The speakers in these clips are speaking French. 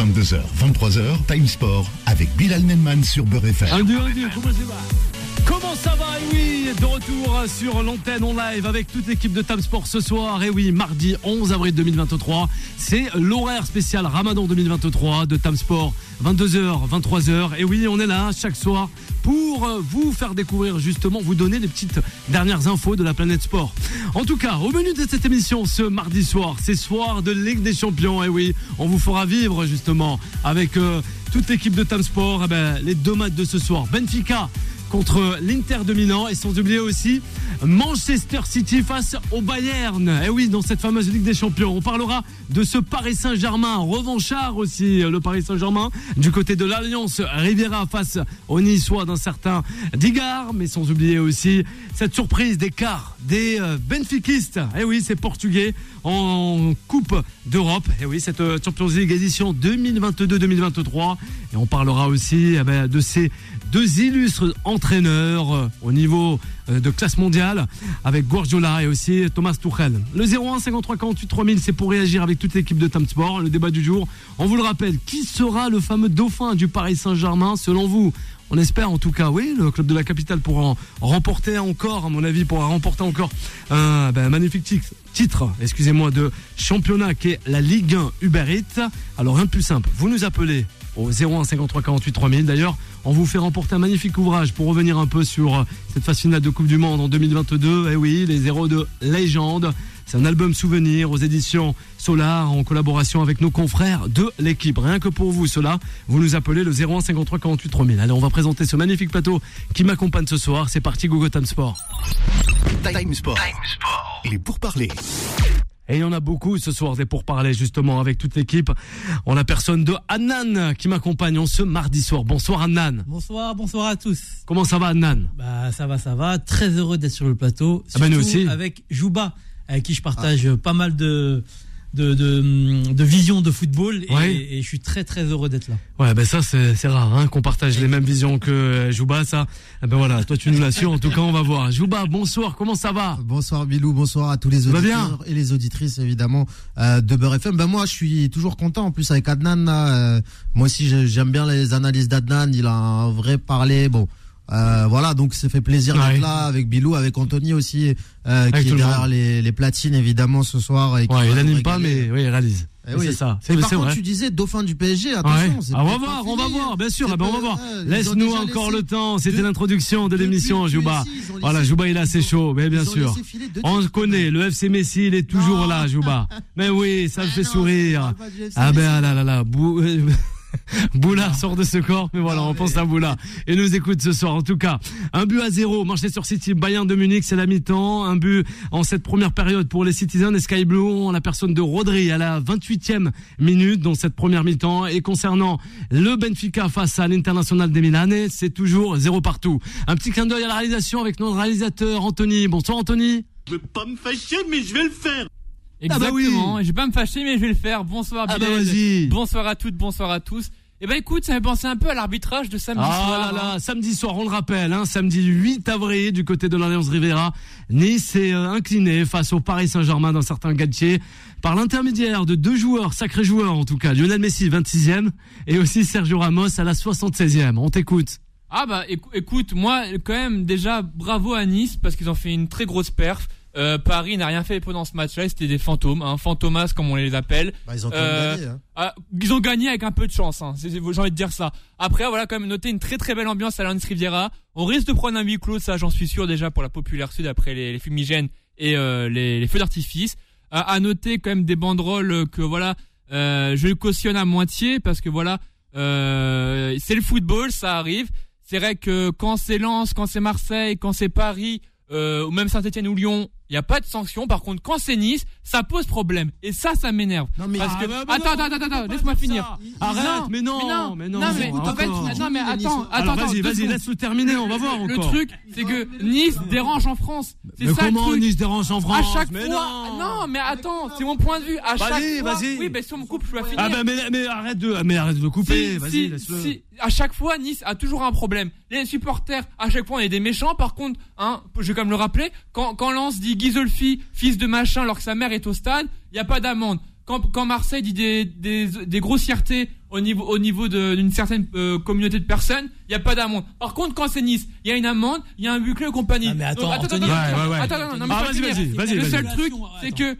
22h, 23h, Time Sport avec Bilal Nenman sur Beurre FM. Comment ça va Et oui, de retour sur l'antenne en live avec toute l'équipe de Time Sport ce soir. Et oui, mardi 11 avril 2023, c'est l'horaire spécial Ramadan 2023 de Time Sport, 22h, 23h. Et oui, on est là chaque soir pour vous faire découvrir justement, vous donner les petites dernières infos de la planète sport. En tout cas, au menu de cette émission ce mardi soir, c'est soir de Ligue des Champions. Et oui, on vous fera vivre justement avec euh, toute l'équipe de Time Sport eh ben, les deux matchs de ce soir. Benfica contre l'Inter de Milan et sans oublier aussi Manchester City face au Bayern. Et oui, dans cette fameuse Ligue des Champions, on parlera de ce Paris Saint-Germain, revanchard aussi le Paris Saint-Germain du côté de l'Alliance Riviera face au Niçois d'un certain Digard, mais sans oublier aussi cette surprise des quarts des euh, Benfiquistes. Et oui, c'est portugais en Coupe d'Europe. Et oui, cette euh, Champions League édition 2022-2023 et on parlera aussi eh ben, de ces deux illustres entraîneurs euh, au niveau euh, de classe mondiale avec Guardiola et aussi Thomas Tuchel. Le 01 53 48 3000, c'est pour réagir avec toute l'équipe de Time Sport. Le débat du jour, on vous le rappelle, qui sera le fameux dauphin du Paris Saint-Germain selon vous? On espère en tout cas, oui, le club de la capitale pourra remporter encore, à mon avis, pourra remporter encore un ben, magnifique titre, excusez-moi, de championnat qui est la Ligue 1 Uber Eats. Alors, un plus simple, vous nous appelez au 01 53 48 3000. D'ailleurs, on vous fait remporter un magnifique ouvrage pour revenir un peu sur cette phase finale de Coupe du Monde en 2022. Eh oui, les héros de légende. C'est un album souvenir aux éditions Solar en collaboration avec nos confrères de l'équipe. Rien que pour vous, cela, vous nous appelez le 01 53 48 3000. Allez, on va présenter ce magnifique plateau qui m'accompagne ce soir. C'est parti, Google Time Sport. Time Sport. Il est pour parler. Et il y en a beaucoup ce soir des pour parler justement avec toute l'équipe. On a personne de Annan qui m'accompagne ce mardi soir. Bonsoir Annan. Bonsoir, bonsoir à tous. Comment ça va Annan? Bah ça va, ça va. Très heureux d'être sur le plateau. Ah bah, nous aussi. Avec Jouba, avec qui je partage pas mal de de, de, de, vision de football et, et, je suis très très heureux d'être là. Ouais, ben ça c'est rare hein, qu'on partage les mêmes visions que Jouba, ça. Eh ben voilà, toi tu nous l'assures. En tout cas, on va voir. Jouba, bonsoir. Comment ça va? Bonsoir Bilou, bonsoir à tous les auditeurs et les auditrices évidemment euh, de Beurre FM. Ben moi, je suis toujours content. En plus avec Adnan, euh, moi aussi j'aime bien les analyses d'Adnan. Il a un vrai parler. Bon. Euh, voilà, donc ça fait plaisir d'être là avec Bilou, avec Anthony aussi, euh, qui est derrière les, les, platines évidemment ce soir. Et ouais, il n'anime pas, mais oui, il réalise. Eh oui. C'est ça. C'est par contre, tu disais dauphin du PSG. Attention. Ah, on va voir, on va voir, bien sûr. Ben, on va voir. Laisse-nous encore le temps. C'était l'introduction de l'émission, Jouba. Voilà, Jouba, il est assez chaud, mais bien sûr. On connaît. Le FC Messi, il est toujours là, Jouba. Mais oui, ça me ah fait sourire. Ah ben ah là là là. Boula sort de ce corps, mais voilà, on pense à Boula. Et nous écoute ce soir. En tout cas, un but à zéro. Manchester City, Bayern de Munich, c'est la mi-temps. Un but en cette première période pour les Citizens et Sky Blue en la personne de Rodri à la 28e minute dans cette première mi-temps. Et concernant le Benfica face à l'International des Milan, c'est toujours zéro partout. Un petit clin d'œil à la réalisation avec notre réalisateur Anthony. Bonsoir Anthony. Je veux pas me fâcher, mais je vais le faire. Exactement. Ah bah oui. Je vais pas me fâcher, mais je vais le faire. Bonsoir, ah bah vas-y. bonsoir à toutes, bonsoir à tous. Eh ben écoute, ça m'a pensé un peu à l'arbitrage de samedi ah soir. Là, là, samedi soir, on le rappelle, hein, samedi 8 avril du côté de l'Alliance Rivera, Nice est euh, incliné face au Paris Saint-Germain d'un certain Galtier par l'intermédiaire de deux joueurs, sacrés joueurs en tout cas, Lionel Messi 26e et aussi Sergio Ramos à la 76e. On t'écoute. Ah bah écoute, moi quand même déjà bravo à Nice parce qu'ils ont fait une très grosse perf. Euh, Paris n'a rien fait pendant ce match-là, c'était des fantômes, hein, fantomas comme on les appelle. Bah, ils ont euh, gagné. Hein. Ah, ils ont gagné avec un peu de chance, hein, j'ai envie de dire ça. Après, voilà, quand même noter une très très belle ambiance à l'Alliance Riviera. On risque de prendre un huis clos, ça j'en suis sûr déjà pour la populaire sud après les, les fumigènes et euh, les, les, feux d'artifice. à noter quand même des banderoles que voilà, je cautionne à moitié parce que voilà, c'est le football, ça arrive. C'est vrai que quand c'est Lens, quand c'est Marseille, quand c'est Paris, ou même Saint-Etienne ou Lyon, il n'y a pas de sanction. Par contre, quand c'est Nice, ça pose problème. Et ça, ça m'énerve. Non, mais parce que... attends, attends, attends, attends, laisse-moi finir. Arrête, mais non, mais non, non, mais, en fait, non, mais attends, attends, vas-y, vas-y, laisse-le terminer, on va voir encore. Le truc, c'est que Nice dérange en France. C'est ça comment Nice dérange en France À chaque fois, non, mais attends, c'est mon point de vue. À chaque fois, vas-y, oui, mais si on me coupe, je vais finir. Ah bah, mais, arrête de, mais arrête de couper, vas-y, laisse-le. À chaque fois, Nice a toujours un problème. Les supporters, à chaque fois, on est des méchants. Par contre, hein, je vais quand même le rappeler, quand, quand Lance dit Gisolfi, fils de machin, alors que sa mère est au stade, il n'y a pas d'amende. quand, quand Marseille dit des, des, des grossièretés au niveau, au niveau de- d'une certaine euh, communauté de personnes, il n'y a pas d'amende. Par contre, quand c'est Nice, il y a une amende, il y a un buclé et compagnie. Ah, mais attends, Donc, Anthony, attends, Ouais, attends, ouais, ouais. attends, attends, non, mais Ah, vas-y, vas-y, vas-y, Le seul truc, c'est que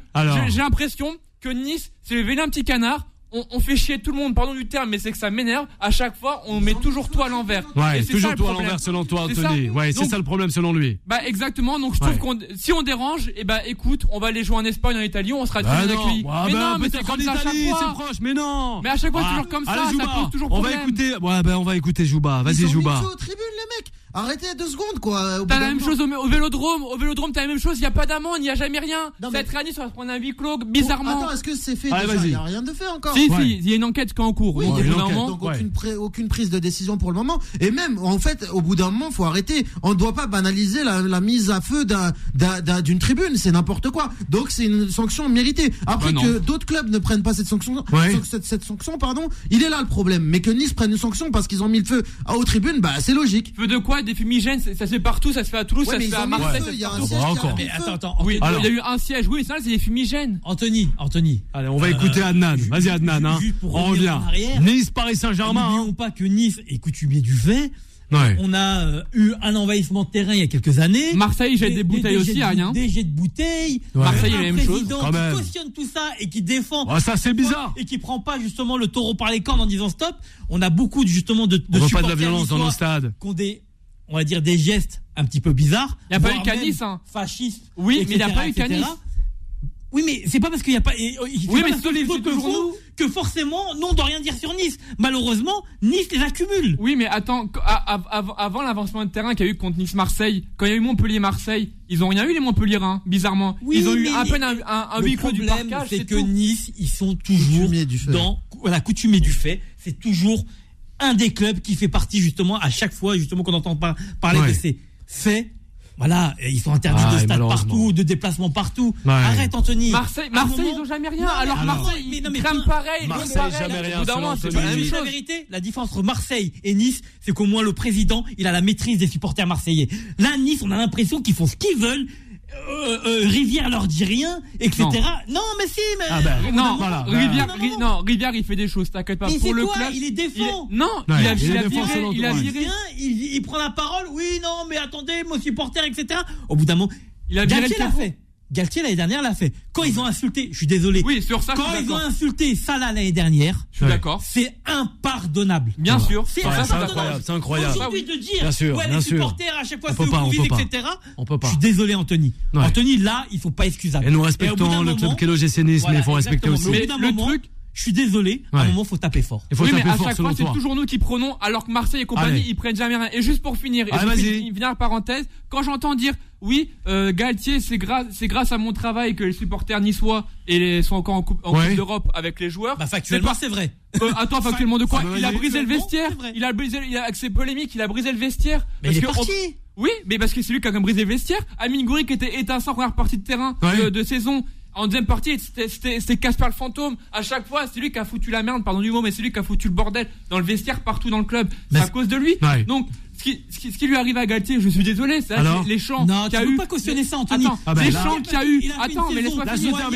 j'ai- l'impression que Nice, c'est le vilain petit canard. On, on fait chier tout le monde, pardon du terme, mais c'est que ça m'énerve. À chaque fois, on met toujours tout à l'envers. Ouais, toujours ça, le toi à problème. l'envers selon toi, Anthony. ça. Ouais, c'est ça le problème selon lui. Bah exactement, donc je Ouais. trouve qu'on si on dérange, et bah écoute, on va aller jouer en Espagne, en Italie, on sera très Ah bien non, accueillis. ouais, mais bah, non, mais c'est comme ça à chaque c'est proche, mais non. Mais à chaque fois, c'est Ah, toujours comme ça, allez, ça Jouba, pose toujours On va problème. écouter, ouais, ben, on va écouter Jouba. Vas-y, Jouba. tribunes, les mecs. Arrêtez deux secondes, quoi. T'as la même chose au, au Vélodrome, au Vélodrome t'as la même chose, il y a pas d'amende, il y a jamais rien. Non, Ça mais- va être à Nice, on va se prendre un huis clos, bizarrement. Attends, est-ce que c'est fait Allez, déjà? vas-y. Il n'y a rien de fait encore. si, Ouais. si, il y a une enquête qui est en cours. Oui, une d'un enquête. moment, donc ouais. aucune, pré- aucune prise de décision pour le moment. Et même, en fait, au bout d'un moment, faut arrêter. On ne doit pas banaliser la, la mise à feu d'un- d'un- d'un- d'une tribune. C'est n'importe quoi. Donc c'est une sanction méritée. Après Bah que d'autres clubs ne prennent pas cette sanction, Ouais. cette, cette sanction, pardon, il est là le problème. Mais que Nice prenne une sanction parce qu'ils ont mis le feu aux tribunes, bah c'est logique. feu de quoi Des fumigènes, ça ça se fait partout, ça se fait à Toulouse, Ouais, ça se fait à Marseille. Il y a un siège encore. Mais attends, attends, Oui, Anthony, il y a eu un siège, oui, ça c'est des fumigènes. Anthony, Anthony. Allez, on va Euh, écouter Adnan. Vas-y, Adnan, hein. On revient. Nice, Paris Saint-Germain. hein. N'oublions pas que Nice est coutumier du fait. Ouais. On a euh, eu un envahissement de terrain il y a quelques années. Marseille jette des bouteilles aussi, rien. Des jets de bouteilles. Ouais. Marseille, un la même chose, quand qui même. cautionne tout ça et qui défend. Oh, ça, c'est bizarre. Et qui prend pas justement le taureau par les cornes en disant stop. On a beaucoup justement de, de On veut pas de la violence dans nos stades. qui ont des, on va dire des gestes un petit peu bizarres. Il y a pas eu Nice, hein. Fascistes. Oui, mais il y a etc., pas eu. Nice. Oui, mais c'est pas parce qu'il y a pas. et- Oui, pas mais c'est que les le nous. font que forcément, nous on doit rien dire sur Nice. Malheureusement, Nice les accumule. Oui, mais attends, avant l'avancement de terrain qu'il y a eu contre Nice-Marseille, quand il y a eu Montpellier-Marseille, ils ont rien eu les Montpelliérains, bizarrement. Oui, ils ont eu mais à peine un, un, un le huis clos du problème, parcage, c'est c'est que tout. Nice, ils sont toujours Coutumiers du fait. dans voilà coutumier du fait. C'est toujours un des clubs qui fait partie justement à chaque fois justement qu'on entend pas parler Ouais. de ces faits. Voilà, et ils sont interdits Ah, de stade partout, de déplacements partout. Ouais. Arrête Anthony. Marseille, Marseille moment- ils ont jamais rien. Non, alors alors, Marseille, mais ils non, mais toi- pareil, Marseille, font pareil. jamais rien, c'est la même vérité, la différence entre Marseille et Nice, c'est qu'au moins le président, il a la maîtrise des supporters marseillais. Là, Nice, on a l'impression qu'ils font ce qu'ils veulent. Euh, euh, Rivière leur dit rien, etc. Non, mais si, mais. Ah ben, au bout d'un Non, moment- voilà. Rivière, Non, non, Ri- non. non, Rivière, il fait des choses, t'inquiète pas. Mais Pour le quoi club, Il est il défend. est- Non, il a, il il a viré, il a viré, il, il prend la parole. Oui, non, mais attendez, mon supporter, etc. Au bout d'un moment, il a viré le fait. Galtier l'année dernière l'a fait. Quand ils ont insulté, je suis désolé. Oui, sur ça, je Quand ils ont insulté Salah l'année dernière, Je suis d'accord. c'est impardonnable. Bien sûr. C'est d'accord. C'est incroyable. Aujourd'hui de dire, Bien sûr, ouais, bien les sûr. supporters à chaque fois On c'est peut au pas, on Covid, peut pas. etc. On peut pas. Je suis désolé Anthony. Ouais. Anthony, là, ils sont pas excusables. Et nous respectons le club moment- que l'OGC Nice, mais Voilà, il faut respecter aussi. Mais Mais le moment, truc- je suis désolé, à un moment, faut taper fort. Il faut oui, mais à fort chaque fois, c'est toujours nous qui prenons, alors que Marseille et compagnie, Allez. ils prennent jamais rien. Et juste pour finir, et Allez, je dernière parenthèse, quand j'entends dire, oui, euh, Galtier, c'est grâce, c'est grâce à mon travail que les supporters niçois et les, sont encore en Coupe, en Ouais. coupe d'Europe avec les joueurs. Bah, C'est factuellement, c'est vrai. Euh, attends, factuellement de quoi Il a brisé le vestiaire. Il a brisé, il a, avec ses polémiques, il a brisé le vestiaire. Mais Parce il est que parti. on- Oui, mais parce que c'est lui qui a quand même brisé le vestiaire. Amine Gouiri qui était étincelant en première partie de terrain Ouais. de, de saison. En deuxième partie, c'était- Casper le fantôme. À chaque fois, c'est lui qui a foutu la merde, pardon du mot, mais c'est lui qui a foutu le bordel dans le vestiaire partout dans le club. C'est à cause de lui. Ouais. Donc, ce qui, ce, qui, ce qui lui arrive à Galtier, je suis désolé, c'est les chants Non, qu'il a peux eu. pas cautionner ça, Anthony. Attends, Ah ben les chants qu'il y a eu. A Attends, mais laisse-moi finir.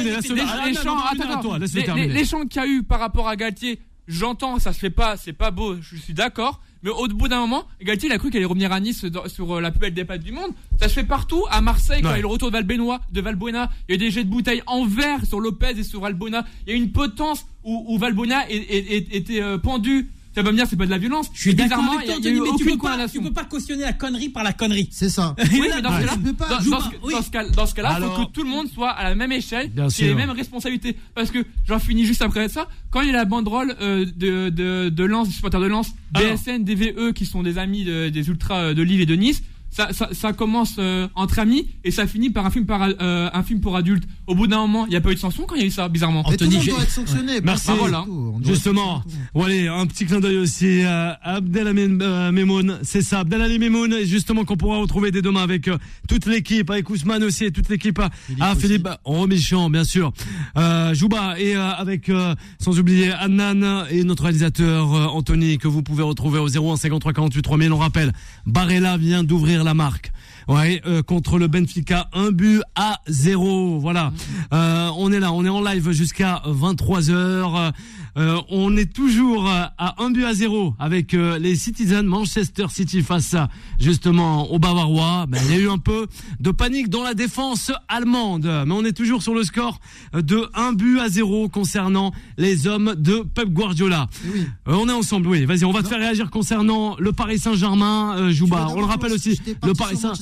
Les, chants, qu'il y a eu par rapport à Galtier, j'entends, ça se fait pas, c'est pas beau, je suis d'accord. Mais au bout d'un moment, Galtier, il a cru qu'il allait revenir à Nice dans- sur euh, la plus belle des du monde. Ça se fait partout. À Marseille, quand il y a eu le retour de Valbenois, de Valbuena, il y a eu des jets de bouteilles en verre sur Lopez et sur Valbuena. Il y a eu une potence où, où Valbuena était euh, pendu. Ça va me dire, c'est pas de la violence. Je suis Et d'accord bizarrement, avec toi, Anthony, mais tu peux, pas, tu peux pas cautionner la connerie par la connerie. C'est ça. Oui, mais dans ce cas-là, Tu peux pas, dans, ce, cas-là, faut que tout le monde soit à la même échelle, ait les mêmes responsabilités. Parce que j'en finis juste après ça. Quand il y a la banderole euh, de de de Lens, des supporters de Lens. BSN, DVE, qui sont des amis de- des ultras euh, de Lille et de Nice. Ça, ça, ça commence euh, entre amis et ça finit par un film par euh, un film pour adultes. Au bout d'un moment, il n'y a pas eu de sanction quand il y a eu ça, bizarrement. Et tout le Anthony, monde j'ai- doit être sanctionné. Merci. Pas Voilà. tout, Justement, bon allez, un petit clin d'œil aussi à Abdelhamid euh, Memoun, c'est ça, Abdelhamid Memoun, et justement qu'on pourra retrouver dès demain avec euh, toute l'équipe, avec Ousmane aussi, et toute l'équipe, à Philippe ah, Romichon, bien sûr, euh, Jouba, et euh, avec, euh, sans oublier Annan et notre réalisateur euh, Anthony, que vous pouvez retrouver au 01 53 48 3000, on rappelle, Barella vient d'ouvrir la marque. Ouais, euh, contre le Benfica, un but à zéro. Voilà. Euh, on est là, on est en live jusqu'à 23 h euh, on est toujours à un but à zéro avec euh, les Citizens Manchester City face à, justement aux Bavarois. Ben, il y a eu un peu de panique dans la défense allemande, mais on est toujours sur le score de un but à zéro concernant les hommes de Pep Guardiola. Oui. Euh, on est ensemble, oui. Vas-y, on va te faire réagir concernant le Paris Saint-Germain, euh, Jouba. On le rappelle aussi, le Paris Saint.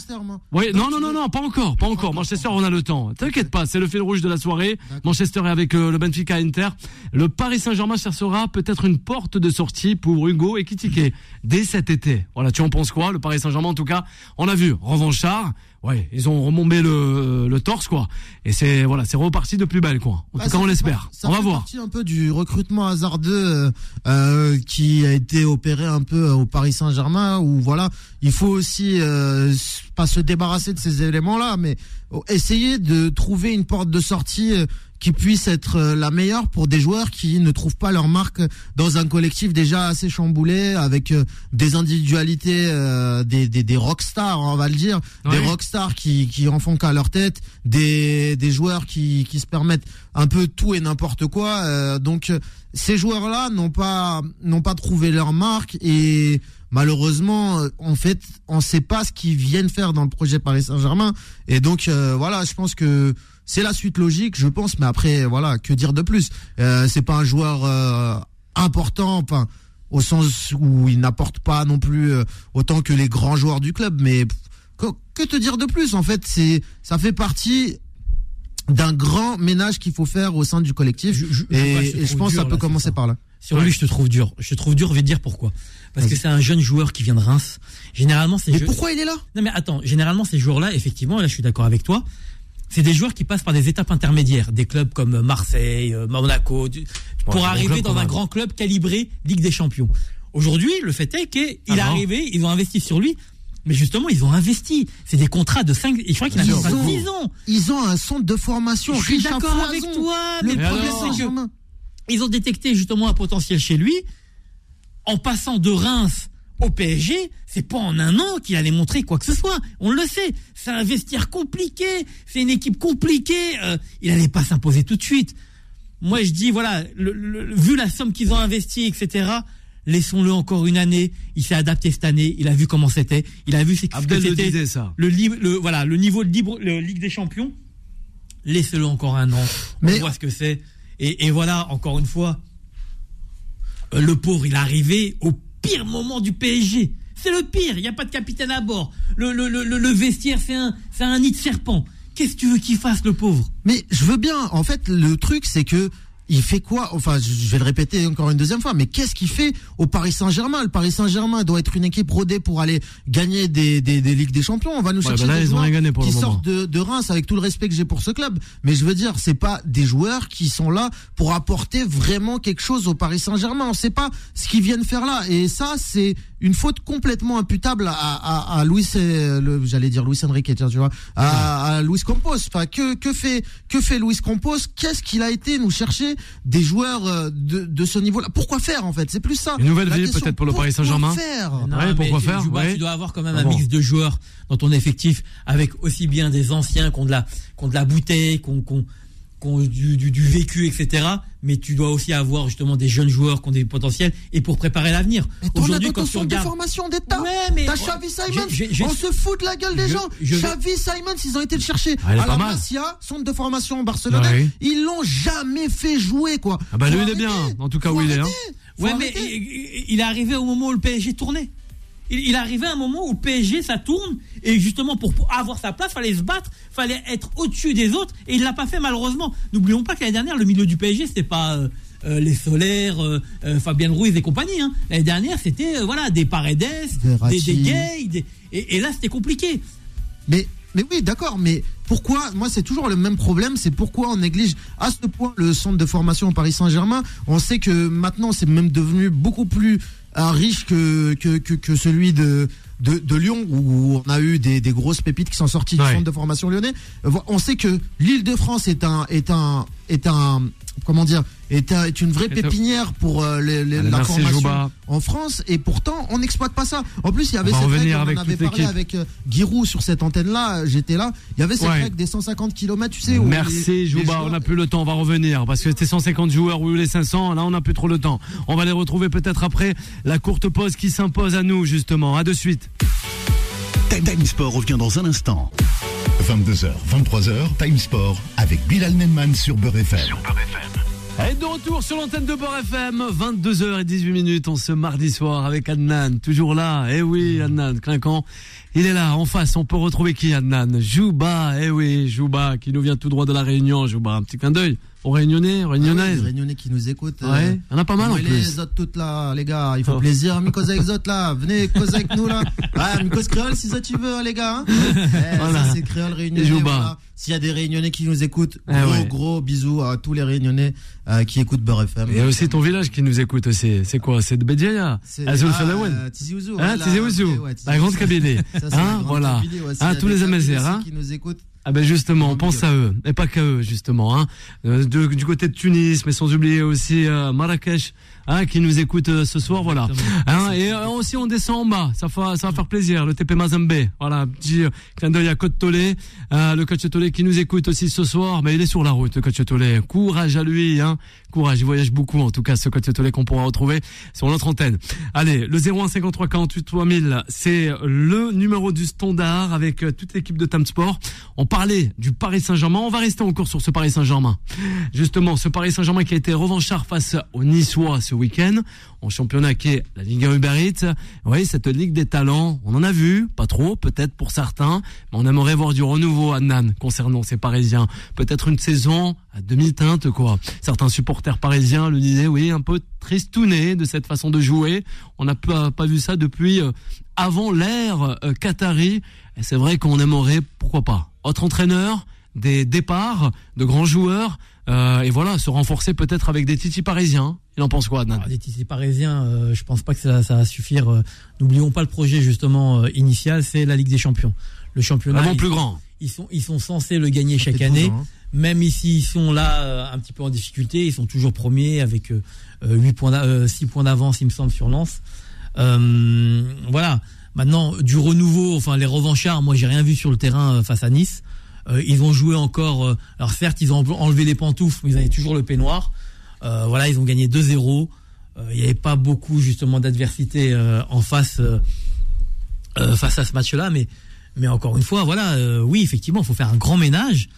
Oui, non, non, non, non, pas encore, pas encore. Manchester, on a le temps. T'inquiète pas, c'est le fil rouge de la soirée. Manchester est avec euh, le Benfica Inter. Le Paris Saint-Germain cherchera peut-être une porte de sortie pour Hugo et Kitike dès cet été. Voilà, tu en penses quoi Le Paris Saint-Germain, en tout cas, on a vu. Revanchard, ouais, ils ont remonté le, le torse, quoi. Et c'est voilà, c'est reparti de plus belle, quoi. En Ah, tout cas, on l'espère. On va voir. un peu du recrutement hasardeux euh, euh, qui a été opéré un peu au Paris Saint-Germain où voilà, il faut aussi euh, pas se débarrasser de ces éléments-là, mais essayer de trouver une porte de sortie euh, qui puisse être euh, la meilleure pour des joueurs qui ne trouvent pas leur marque dans un collectif déjà assez chamboulé avec euh, des individualités euh, des, des, des rockstars on va le dire. Des rockstars qui, qui en font qu'à leur tête des, des joueurs qui, qui se permettent un peu tout et n'importe quoi euh, donc ces joueurs là n'ont pas n'ont pas trouvé leur marque et malheureusement en fait on sait pas ce qu'ils viennent faire dans le projet Paris Saint-Germain. Et donc euh, voilà je pense que c'est la suite logique je pense mais après voilà que dire de plus? Euh, c'est pas un joueur euh, important enfin au sens où il n'apporte pas non plus euh, autant que les grands joueurs du club mais que, que te dire de plus en fait? C'est ça fait partie d'un grand ménage qu'il faut faire au sein du collectif Je- je- je et, je et pense que ça peut là, commencer ça. par là Sur lui, je te trouve dur. Je te trouve dur, je vais te dire pourquoi. Parce que c'est un jeune joueur qui vient de Reims. Généralement, c'est mais pourquoi il est là? Non mais attends, généralement ces joueurs-là, effectivement, là je suis d'accord avec toi, c'est des joueurs qui passent par des étapes intermédiaires, des clubs comme Marseille, euh, Monaco, du- pour arriver dans un grand club calibré Ligue des Champions. Aujourd'hui, le fait est qu'il Ah est arrivé, ils ont investi sur lui, mais justement, ils ont investi. C'est des contrats de 5, je crois qu'il a Ils un contrat de ont- 10 ans. ils ont un centre de formation Je suis d'accord avec toi, mais le problème c'est que ils ont détecté justement un potentiel chez lui. En passant de Reims au PSG, c'est pas en un an qu'il allait montrer quoi que ce soit. On le sait. C'est un vestiaire compliqué. C'est une équipe compliquée. Euh, il allait pas s'imposer tout de suite. Moi, je dis, voilà, le- le- vu la somme qu'ils ont investie, etc., laissons-le encore une année. Il s'est adapté cette année. Il a vu comment c'était. Il a vu ce que le c'était disait ça. le, le voilà le niveau de libre le Ligue des Champions laissez-le encore un an on Mais- voit ce que c'est et, et voilà encore une fois euh, le pauvre il est arrivé au pire moment du PSG c'est le pire il n'y a pas de capitaine à bord. Le, le, le, le- vestiaire c'est un c'est un nid de serpent. Qu'est-ce que tu veux qu'il fasse le pauvre? Mais je veux bien. En fait, le truc, c'est que il fait quoi Enfin, je vais le répéter encore une deuxième fois. Mais qu'est-ce qu'il fait au Paris Saint-Germain? Le Paris Saint-Germain doit être une équipe rodée pour aller gagner des, des, des ligues des champions. On va nous Ouais, chercher bah là, des joueurs pour qui sortent de, de Reims avec tout le respect que j'ai pour ce club. Mais je veux dire, c'est pas des joueurs qui sont là pour apporter vraiment quelque chose au Paris Saint-Germain. On sait pas ce qu'ils viennent faire là. Et ça, c'est une faute complètement imputable à, à, à Luis, euh, j'allais dire Luis Enrique, tiens, tu vois, à, à Luis Campos. Enfin, que, que fait, que fait Luis Campos? Qu'est-ce qu'il a été nous chercher des joueurs euh, de, de ce niveau-là? Pourquoi faire, en fait? C'est plus ça. Une nouvelle La ville peut-être pour le Paris Saint-Germain? Pourquoi faire? Non. Ouais, pourquoi mais, faire? Juba, Ouais. Tu dois avoir quand même Ah un bon. mix de joueurs dans ton effectif avec aussi bien des anciens qui ont de la, qui ont de la bouteille, qui ont, qui ont- du, du, du vécu, etc. Mais tu dois aussi avoir justement des jeunes joueurs qui ont des potentiels et pour préparer l'avenir. Aujourd'hui, quand tu centre de regardes. formation d'État. Ouais, mais- T'as Xavi Simons. Je- je- je- on se fout de la gueule des je- gens. Xavi Simons, ils ont été le chercher. Ah, à la mal. Masia, centre de formation en Barcelone. Ouais. Ils l'ont jamais fait jouer, quoi. Ah bah, lui, il est bien. En tout cas, Faut où il est, hein. Ouais, mais il est arrivé au moment où le PSG tournait. Il, à un moment où le PSG ça tourne et justement pour, pour avoir sa place, fallait se battre, fallait être au-dessus des autres et il l'a pas fait malheureusement. N'oublions pas que l'année dernière le milieu du PSG c'était pas euh, euh, les Solaires, euh, euh, Fabien Ruiz et compagnie. Hein. L'année dernière c'était voilà des Paredes, des, des Gay, des- et, et là c'était compliqué. Mais, mais oui, d'accord, mais pourquoi Moi, c'est toujours le même problème. C'est pourquoi on néglige à ce point le centre de formation au Paris Saint-Germain. On sait que maintenant, c'est même devenu beaucoup plus euh, riche que, que celui de, de, de, Lyon, où on a eu des, des grosses pépites qui sont sorties du centre de formation lyonnais. On sait que l'île de France est un, est un, est un, comment dire, est, une vraie pépinière pour euh, les, les, la formation en France et pourtant on n'exploite pas ça. En plus, il y avait cette règle, on avait parlé avec euh, Giroud sur cette antenne-là, j'étais là, il y avait cette règle des 150 km, tu sais. Merci Jouba, on n'a plus le temps, on va revenir parce que c'était 150 joueurs ou les 500, là on n'a plus trop le temps. On va les retrouver peut-être après la courte pause qui s'impose à nous justement. À de suite. Time Sport revient dans un instant. 22h, 23h, Time Sport avec Bilal Nenman sur Beurre FM. Sur Beurre FM. Et de retour sur l'antenne de Bord FM, 22h18 minutes en ce mardi soir avec Adnan, toujours là. Eh oui, Adnan, clinquant. Il est là, en face, on peut retrouver qui Adnan? Jouba, eh oui, Jouba, qui nous vient tout droit de la Réunion. Jouba, un petit clin d'œil aux Réunionnais, Réunionnaises. Ah Réunionnais qui nous écoutent. Ouais, il y en a pas mal en plus. les autres toutes là, les gars, il faut oh. plaisir. Mi cause avec autres là, venez causer avec nous là. Ouais, mi cause créole si ça tu veux les gars. Hein. Eh, voilà. C'est créole réunionnais. Voilà. S'il y a des réunionnais qui nous écoutent, eh gros gros bisous à tous les réunionnais euh, qui écoutent Beurre FM. Et aussi ton village qui nous écoute aussi. C'est quoi? C'est de Bédiaya Azul ah, Falawen euh, Tizi Ouzou. Hein, Tizi Ouzou. La grande Kabylie. Hein, voilà. Hein, tous les Amézères. Hein. Qui nous écoutent. Ah ben justement, on pense à eux, et pas qu'à eux justement. Hein. Euh, du côté de Tunis, mais sans oublier aussi euh, Marrakech, hein, qui nous écoute euh, ce soir, voilà. Hein, et aussi on descend en bas, ça va, ça va faire plaisir. Le TP Mazembe, voilà, petit clin d'œil à Côte Tolé, le coach Tolé qui nous écoute aussi ce soir, mais il est sur la route, le coach Tolé. Courage à lui, hein, courage. Il voyage beaucoup, en tout cas, ce coach Tolé qu'on pourra retrouver sur notre antenne. Allez, le 0153 48 3000, c'est le numéro du standard avec toute l'équipe de Tam Sport. On parler du Paris Saint-Germain. On va rester encore sur ce Paris Saint-Germain. Justement, ce Paris Saint-Germain qui a été revanchard face aux Niçois ce week-end, en championnat qui est la Ligue 1 Uber Eats. Oui, cette Ligue des talents, on en a vu, pas trop, peut-être pour certains, mais on aimerait voir du renouveau à Nan concernant ces Parisiens. Peut-être une saison à demi-teinte, quoi. Certains supporters parisiens le disaient, oui, un peu tristouné de cette façon de jouer. On n'a pas, vu ça depuis euh, avant l'ère euh, qatari. C'est vrai qu'on aimerait, pourquoi pas, autre entraîneur, des départs de grands joueurs, euh, et voilà, se renforcer peut-être avec des titis parisiens. Il en pense quoi, Adnan ah, Des titis parisiens, euh, je pense pas que ça, ça va suffire. Euh. N'oublions pas le projet justement initial, c'est la Ligue des Champions. Le championnat. Avant plus grand. Ils sont, ils sont censés le gagner chaque année. Hein. Même ici, ils sont là un petit peu en difficulté. Ils sont toujours premiers avec 8 points, 6 points d'avance, il me semble, sur Lens. voilà. Maintenant, du renouveau, enfin les revanchards, moi j'ai rien vu sur le terrain euh, face à Nice. Euh, ils ont joué encore. Euh, alors certes, ils ont enlevé les pantoufles, mais ils avaient toujours le peignoir. voilà, ils ont gagné 2-0. Il n'y avait pas beaucoup justement d'adversité en face face à ce match-là, mais mais encore une fois, voilà, oui, effectivement, il faut faire un grand ménage.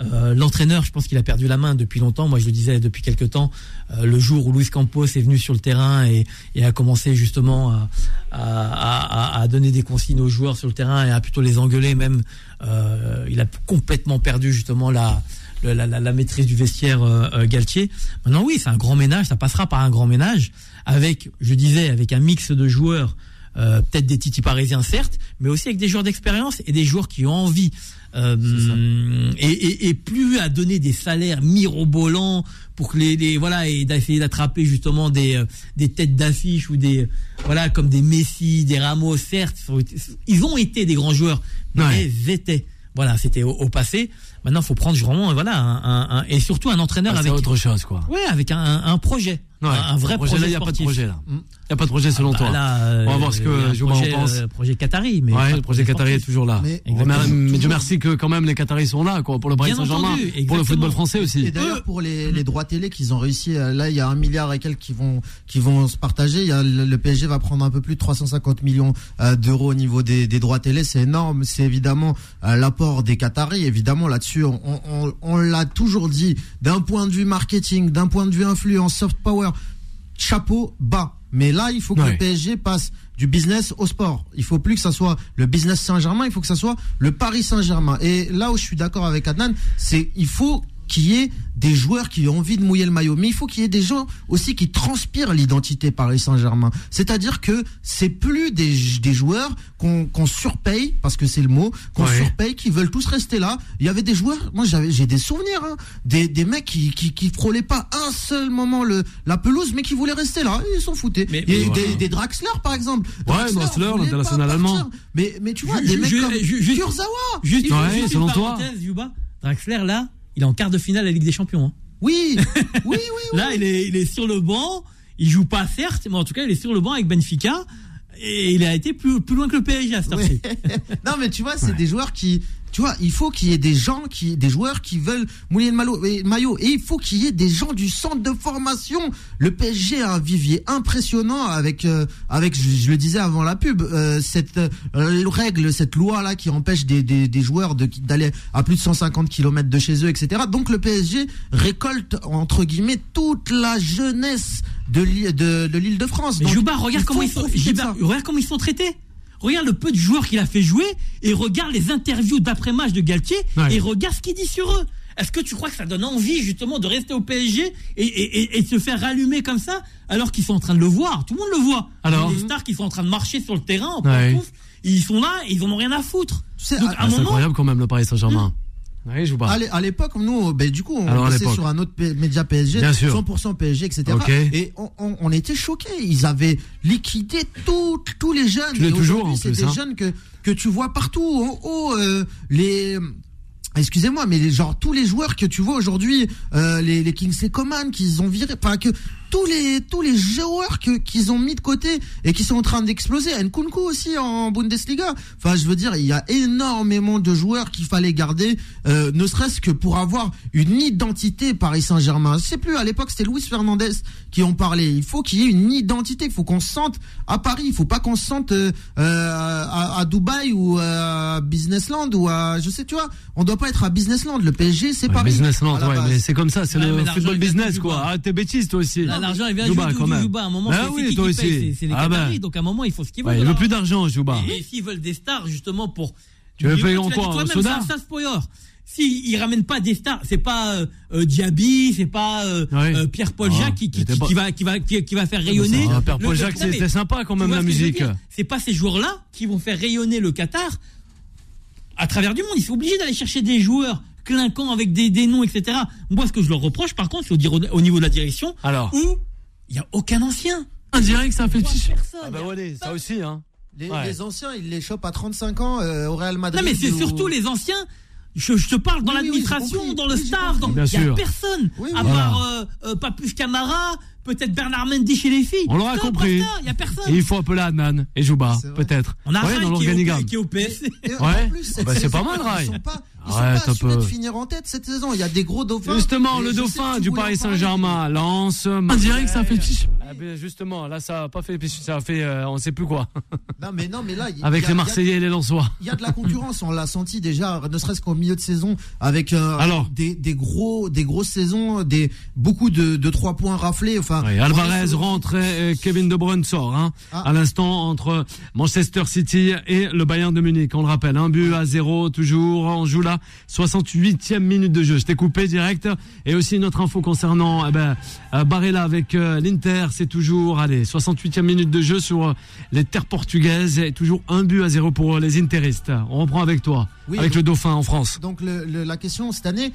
Euh, l'entraîneur, je pense qu'il a perdu la main depuis longtemps. Moi, je le disais depuis quelques temps. Euh, le jour où Luis Campos est venu sur le terrain et, a commencé justement à, donner des consignes aux joueurs sur le terrain et à plutôt les engueuler, même, euh, il a complètement perdu justement la, la, maîtrise du vestiaire Galtier. Maintenant, oui, c'est un grand ménage. Ça passera par un grand ménage avec, je disais, avec un mix de joueurs. peut-être des titis parisiens certes, mais aussi avec des joueurs d'expérience et des joueurs qui ont envie euh, et, et, plus à donner des salaires mirobolants pour que les, voilà et d'essayer d'attraper justement des euh, des têtes d'affiche ou des voilà comme des Messi, des Ramos certes ils ont été des grands joueurs mais ils étaient. Voilà c'était au, passé. Maintenant faut prendre vraiment voilà un, et surtout un entraîneur ah, avec autre chose quoi. Ouais avec un, un projet. Un, vrai projet, là il n'y a pas de projet là. Mm. N'y a pas de projet selon ah, bah toi. on va voir ce que je projet, pense. Euh, projet Qatari, mais ouais, le projet Qatari est toujours là. Mais, mais, Dieu merci que quand même les Qataris sont là, quoi, pour le Paris Saint-Germain, pour le football français aussi. Et d'ailleurs pour les, les droits télé qu'ils ont réussi, euh, là il y a un milliard et quelques qui vont qui vont se partager. Il y a le, PSG va prendre un peu plus de 350 millions euh, d'euros au niveau des, des droits télé, c'est énorme. C'est évidemment l'apport des Qataris. Évidemment là-dessus, on, on, on l'a toujours dit, d'un point de vue marketing, d'un point de vue influence, soft power, chapeau bas mais là, il faut que le PSG passe du business au sport. Il faut plus que ça soit le business Saint-Germain, il faut que ça soit le Paris Saint-Germain. Et là où je suis d'accord avec Adnan, c'est il faut qu'il y ait des joueurs qui ont envie de mouiller le maillot, mais il faut qu'il y ait des gens aussi qui transpirent l'identité Paris Saint-Germain. C'est-à-dire que c'est plus des, des joueurs qu'on surpaye, parce que c'est le mot, qu'on surpaye, qui veulent tous rester là. Il y avait des joueurs, moi j'ai des souvenirs, hein, des, des mecs qui, qui qui frôlaient pas un seul moment le la pelouse, mais qui voulaient rester là. Ils s'en foutaient. Mais, Il y a eu des, des Draxler par exemple. Ouais, Draxler, l'international allemand. Mais mais tu vois, des mecs comme Kurzawa. Juste, juste selon toi. Draxler là, il est en quart de finale de la Ligue des Champions. Hein. Oui, oui, oui, Là, il est, il est sur le banc. Il joue pas certes, mais en tout cas, il est sur le banc avec Benfica. Et il a été plus, plus loin que le PSG à ce Non, mais tu vois, c'est des joueurs qui, tu vois, il faut qu'il y ait des gens qui, des joueurs qui veulent mouiller le maillot, et il faut qu'il y ait des gens du centre de formation. Le PSG a un vivier impressionnant avec, euh, avec, je, le disais avant la pub, euh, cette euh, règle, cette loi là qui empêche des, des, des joueurs de d'aller à plus de 150 km de chez eux, etc. Donc le PSG récolte entre guillemets toute la jeunesse de l'île de, de France. Mais Jouba, regarde comment ils sont, regarde comment ils sont traités. Regarde le peu de joueurs qu'il a fait jouer et regarde les interviews d'après-match de Galtier et regarde ce qu'il dit sur eux. Est-ce que tu crois que ça donne envie justement de rester au PSG et, de se faire rallumer comme ça alors qu'ils sont en train de le voir? Tout le monde le voit. Alors, les stars qui sont en train de marcher sur le terrain, ils sont là et ils en ont rien à foutre. C'est incroyable quand même le Paris Saint-Germain. Oui, je À l'époque, nous, ben, du coup, on était sur un autre média PSG, 100% PSG, etc. Et on, était choqués. Ils avaient liquidé tous les jeunes. Tu toujours en C'est des hein. jeunes que, que tu vois partout. En haut, euh, les Excusez-moi, mais les, genre tous les joueurs que tu vois aujourd'hui, euh, les, les Kingsley Coman, qu'ils ont viré, enfin que tous les tous les joueurs que qu'ils ont mis de côté et qui sont en train d'exploser. Nkunku aussi en Bundesliga. Enfin, je veux dire, il y a énormément de joueurs qu'il fallait garder, euh, ne serait-ce que pour avoir une identité Paris Saint-Germain. C'est plus à l'époque, c'était Luis Fernandez qui en parlait. Il faut qu'il y ait une identité. Il faut qu'on se sente à Paris. Il faut pas qu'on se sente euh, à, à, Dubaï ou à Businessland ou à je sais, tu vois. On doit pas être à Businessland. Le PSG, c'est Paris. Businessland, ouais, mais c'est comme ça. C'est le football business, quoi. Ah, t'es bêtise, toi aussi. L'argent, il vient Jouba, quand même. À un moment, bah c'est oui, toi aussi. C'est les ah bah. Donc, à un moment, il faut ce qu'ils veulent. il veut plus d'argent, Jouba. Et s'ils veulent des stars, justement, pour. Tu veux payer en quoi? Soda? si il ramène pas des stars, c'est pas euh, euh Diaby, c'est pas euh, euh Pierre Paul Jacques qui, qui, qui, va qui va qui, va faire rayonner. Ah, Pierre Paul Jacques, c'était sympa quand même la musique. C'est pas ces joueurs-là qui vont faire rayonner le Qatar à travers du monde. Ils sont obligés d'aller chercher des joueurs clinquants avec des, des noms, etc. Moi, ce que je leur reproche, par contre, c'est au, au, niveau de la direction, Alors. où il y a aucun ancien. Que ça fait Ah bah ouais, ça aussi, hein. Les, les, anciens, ils les chopent à 35 ans euh, au Real Madrid. Non, mais c'est surtout les anciens je, je, te parle dans l'administration, dans le staff, il n'y a personne, à part euh, euh, Papus Camara, peut-être Bernard Mendy chez les filles. On l'aura compris. Il y a personne. Et il faut appeler Adnan et Jouba, peut-être. On a ouais, dans l'organigramme. Qui est au PS. Ouais. Bah, c'est pas mal, Rai. Ils sont pas assurés de finir en tête cette saison. Il y a des gros dauphins. Justement, le dauphin du Paris Saint-Germain lance. On dirait que ça fait ah ben, Justement, là, ça a pas fait ça a fait, euh, on sait plus quoi. Non, mais non, mais là. Avec les Marseillais et les Lensois. Il y a de la concurrence. On l'a senti déjà, ne serait-ce qu'au milieu de saison, avec euh, des, des gros, des grosses saisons, des beaucoup de, de trois points raflés. Enfin. Alvarez rentre et Kevin De Bruyne sort. Hein, ah. À l'instant entre Manchester City et le Bayern de Munich. On le rappelle, un but à zéro toujours. On joue là 68e minute de jeu. Je t'ai coupé direct. Et aussi une autre info concernant eh ben, euh, Barella avec euh, l'Inter. C'est toujours, allez, 68e minute de jeu sur euh, les terres portugaises. Et toujours un but à zéro pour les Interistes. On reprend avec toi, avec le Dauphin en France. Donc le, la question cette année,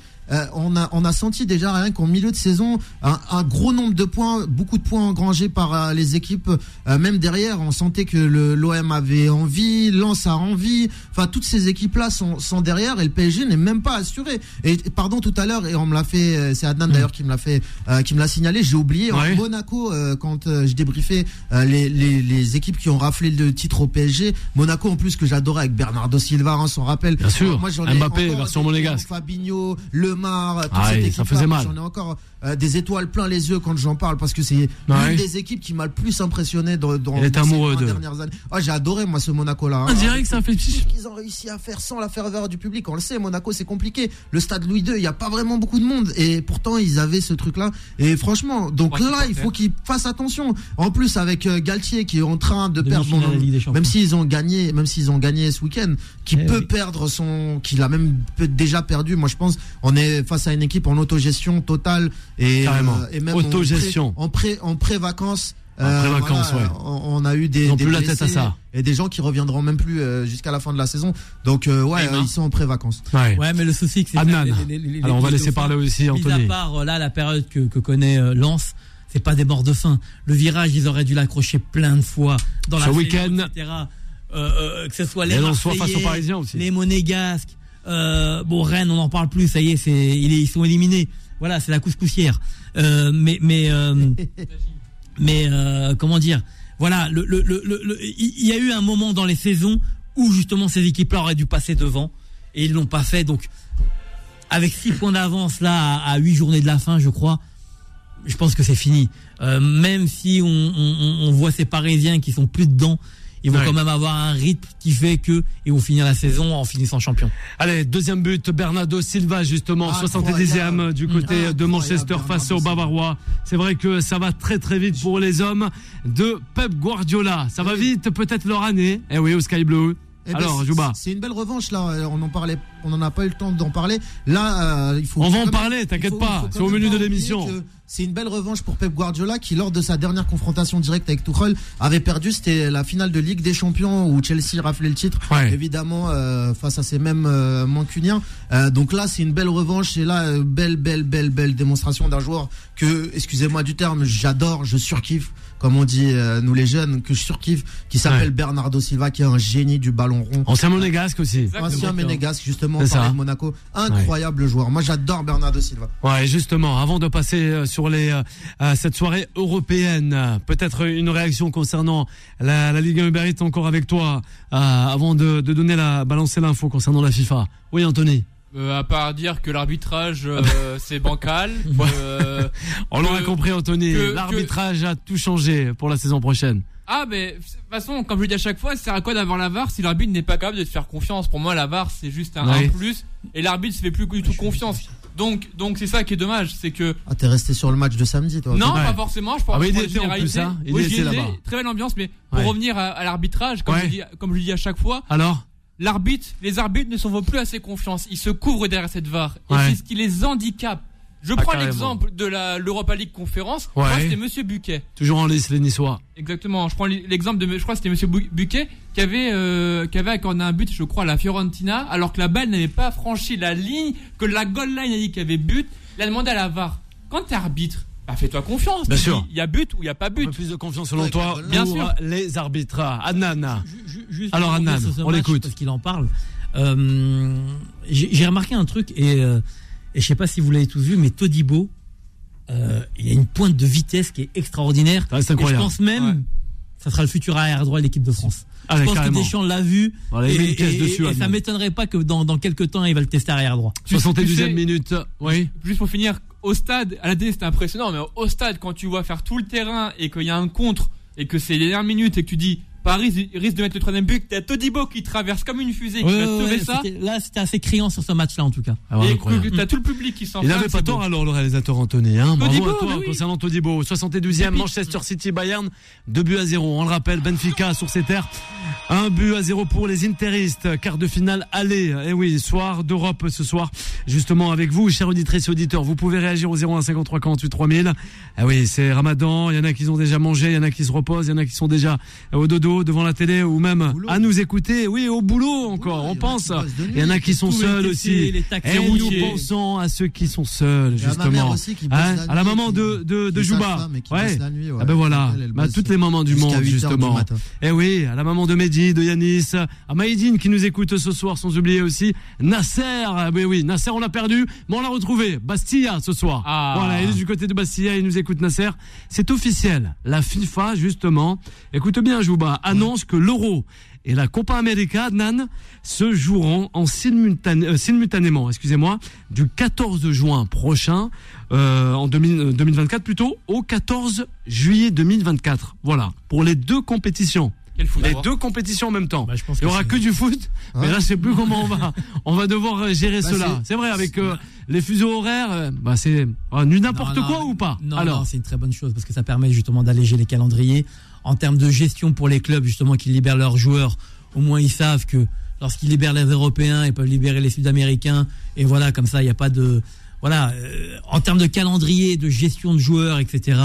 on, a, on a senti déjà rien qu'en milieu de saison un, un, gros nombre de points, beaucoup de points engrangés par les équipes. même derrière, on sentait que l'OM avait envie, Lens a envie. Enfin, toutes ces équipes-là sont, sont derrière et le PSG n'est même pas assuré. Et pardon tout à l'heure, et on me l'a fait, euh, c'est Adnan d'ailleurs qui me l'a fait, euh, qui me l'a signalé. J'ai oublié en Monaco euh, quand je débriefais les, les, les, équipes qui ont raflé le titre au PSG. Monaco en plus que j'adorais avec Bernardo Silva, hein, on s'en rappelle. Bien sûr. Moi, Mbappé version monégasque. Fabinho, Lemar, ah, ça faisait mal. J'en ai encore des étoiles plein les yeux quand j'en parle parce que c'est une des équipes qui m'a le plus impressionné dans, dans, dans amoureux ces dernières années. Ah, j'ai adoré moi ce Monaco-là. Hein. On dirait que ça fait qu'ils ont réussi à faire sans la ferveur du public. On le sait, Monaco c'est compliqué. Le stade Louis II, il n'y a pas vraiment beaucoup de monde et pourtant ils avaient ce truc-là. Et franchement, donc là, il faut qu'ils fassent attention. En plus avec euh, Galtier qui est en train de perdre, même s'ils ont gagné, même s'ils ont gagné ce week-end, qui eh peut perdre son, qu'il a même déjà perdu. Moi, je pense, on est face à une équipe en autogestion totale et, euh, et même autogestion en pré en pré vacances. Euh, vacances, ouais. on, a eu des, des plus la tête à ça. et des gens qui reviendront même plus euh, jusqu'à la fin de la saison. Donc euh, ouais, ils sont en pré-vacances. Ouais. ouais. mais le souci c'est Alors on va laisser parler aussi Anthony. Mis à part là la période que, que connaît Lens, c'est pas des morts de faim. Le virage, ils auraient dû l'accrocher plein de fois dans ce la week-end, etc. que ce soit les Marseillais, les Monégasques. Bon Rennes, on n'en parle plus. Ça y est, c'est ils sont éliminés. Voilà, c'est la couscoussière. Euh, mais mais euh, mais euh, comment dire? Voilà, le le le il y a eu un moment dans les saisons où justement ces équipes-là auraient dû passer devant et ils l'ont pas fait. Donc avec six points d'avance là à huit journées de la fin, je crois, je pense que c'est fini. même si on, on, on voit ces Parisiens qui sont plus dedans ils vont quand même avoir un rythme qui fait que ils vont finir la saison en finissant champion. Allez, deuxième but, Bernardo Silva justement, 70e du côté de Manchester face aux Bavarois. C'est vrai que ça va très très vite pour les hommes de Pep Guardiola. Ça va vite, peut-être leur année. Eh oui, au Sky Blue. Eh ben, Alors, Jouba. C'est une belle revanche là. On en parlait, on n'en a pas eu le temps d'en parler. Là, euh, il faut. On va en parler, t'inquiète pas. C'est au menu de l'émission. C'est une belle revanche pour Pep Guardiola qui, lors de sa dernière confrontation directe avec Tuchel, avait perdu. C'était la finale de Ligue des Champions où Chelsea raflait le titre, évidemment euh, face à ces mêmes euh, mancuniens. Donc là, c'est une belle revanche et là, belle, belle, belle, belle démonstration d'un joueur que, excusez-moi du terme, j'adore, je surkiffe comme on dit euh, nous les jeunes, que je surkiffe, qui s'appelle Bernardo Silva, qui est un génie du ballon rond. Ancien monégasque aussi. Ancien monégasque, justement, de Monaco. Incroyable joueur. Moi, j'adore Bernardo Silva. Ouais, justement, avant de passer euh, sur les euh, cette soirée européenne, peut-être une réaction concernant la, la Ligue 1 Uber encore avec toi, avant de, de donner la balancer l'info concernant la FIFA. Oui, Anthony. Euh, à part dire que l'arbitrage euh, c'est bancal. Euh, On l'aura compris Anthony, l'arbitrage a tout changé pour la saison prochaine. Ah mais de toute façon, comme je le dis à chaque fois, c'est à quoi d'avoir la VAR si l'arbitre n'est pas capable de te faire confiance? Pour moi la VAR c'est juste un, plus et l'arbitre se fait plus du tout confiance. Donc donc c'est ça qui est dommage, c'est que Ah, t'es resté sur le match de samedi toi. Non, pas forcément, je pense ah, oui, était en plus hein. Était là-bas. Très belle ambiance mais pour revenir à, l'arbitrage comme je dis comme je le dis à chaque fois. Alors l'arbitre, les arbitres ne s'en plus assez confiance. Ils se couvrent derrière cette VAR. Et c'est ce qui les handicape. Je ah, prends l'exemple de la l'Europa League conférence. Ouais. c'était Monsieur Buquet. Toujours en liste les Niçois. Exactement. Je prends l'exemple de, je crois que c'était Monsieur Buquet qui avait euh, qui avait accordé un but, je crois, à la Fiorentina, alors que la balle n'avait pas franchi la ligne, que la goal line a dit qu'il y avait but. Il a demandé à la VAR. Quand t'es arbitre, bah fais-toi confiance. Bien sûr. Il y a but ou il y a pas but. plus de confiance selon toi. Bien sûr. Les arbitres. Adnan. Alors Adnan, on l'écoute. Parce qu'il en parle. Euh, j'ai remarqué un truc et, euh, et je sais pas si vous l'avez tous vu, mais Todibo, euh, il y a une pointe de vitesse qui est extraordinaire. c'est incroyable. je pense même, ça sera le futur arrière droit de l'équipe de France. je pense que Deschamps l'a vu. et, dessus, et ça m'étonnerait pas que dans, dans quelques temps, il va le tester arrière droit. 72e minute. Oui. Juste pour finir, au stade, à la télé c'était impressionnant, mais au stade, quand tu vois faire tout le terrain et qu'il y a un contre et que c'est les dernières minutes et que tu dis Paris risque de mettre le troisième but. T'as Todibo qui traverse comme une fusée qui va sauver ça. Là, c'était assez criant sur ce match-là, en tout cas. Ah et t'as tout le public qui s'en Il n'avait pas tort alors, le réalisateur Anthony. Hein. Bravo à toi concernant Todibo. 72e, Manchester City Bayern, 2 buts à 0. On le rappelle, Benfica sur ses terres. Un but à 0 pour les Interistes. Quart de finale aller. Et eh oui, soir d'Europe ce soir. Justement avec vous, chers auditrices et auditeurs. Vous pouvez réagir au 01 53 48 3000. Ah oui, c'est Ramadan. Il y en a qui ont déjà mangé, il y en a qui se reposent, il y en a qui sont déjà au dodo devant la télé ou même à nous écouter. Oui, au boulot encore, on pense. Il y en a qui sont seuls aussi. Et nous pensons à ceux qui sont seuls, justement. Hein, à la maman de, Jouba. Ouais. Ah ben voilà. Bah, toutes les mamans du monde, justement. Et eh oui, à la maman de Mehdi, de Yanis, à Maïdine qui nous écoute ce soir, sans oublier aussi Nasser. Ah ben oui, Nasser, on l'a perdu, mais on l'a retrouvé. Bastilla ce soir. Ah. Voilà, il est du côté de Bastilla, il nous écoute Nasser. C'est officiel. La FIFA, justement, écoute bien, Jouba, annonce que l'Euro et la Copa América, Nan, se joueront en simultané, simultanément, excusez-moi, du 14 juin prochain, en 2024 plutôt, au 14 juillet 2024. Voilà, pour les deux compétitions les deux compétitions en même temps. Bah, Il n'y aura que, du foot, mais là, je sais plus comment on va, on va devoir euh, gérer bah, cela. C'est vrai, avec euh, les fuseaux horaires, euh, bah, c'est n'importe quoi ou pas Non, Alors, c'est une très bonne chose parce que ça permet justement d'alléger les calendriers. En termes de gestion pour les clubs, justement, qui libèrent leurs joueurs, au moins ils savent que lorsqu'ils libèrent les Européens, ils peuvent libérer les Sud-Américains. Et voilà, comme ça, il n'y a pas de. Voilà, en termes de calendrier, de gestion de joueurs, etc.,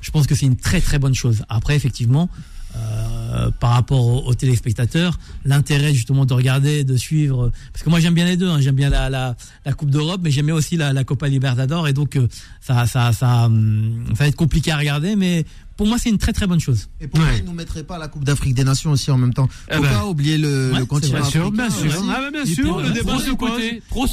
je pense que c'est une très très bonne chose. Après, effectivement, euh, par rapport aux, téléspectateurs, l'intérêt justement de regarder, de suivre, parce que moi j'aime bien les deux, hein. j'aime bien la, Coupe d'Europe, mais j'aime bien aussi la, la Copa Libertadores, et donc euh, ça, ça, ça, hum, ça va être compliqué à regarder, mais pour moi, c'est une très très bonne chose. Et pourquoi ouais. ils nous mettraient pas la Coupe d'Afrique des Nations aussi en même temps eh Faut ben. pas oublier le, le continent bien sûr, Bien sûr, ah bah bien sûr, le débat se pose. Trop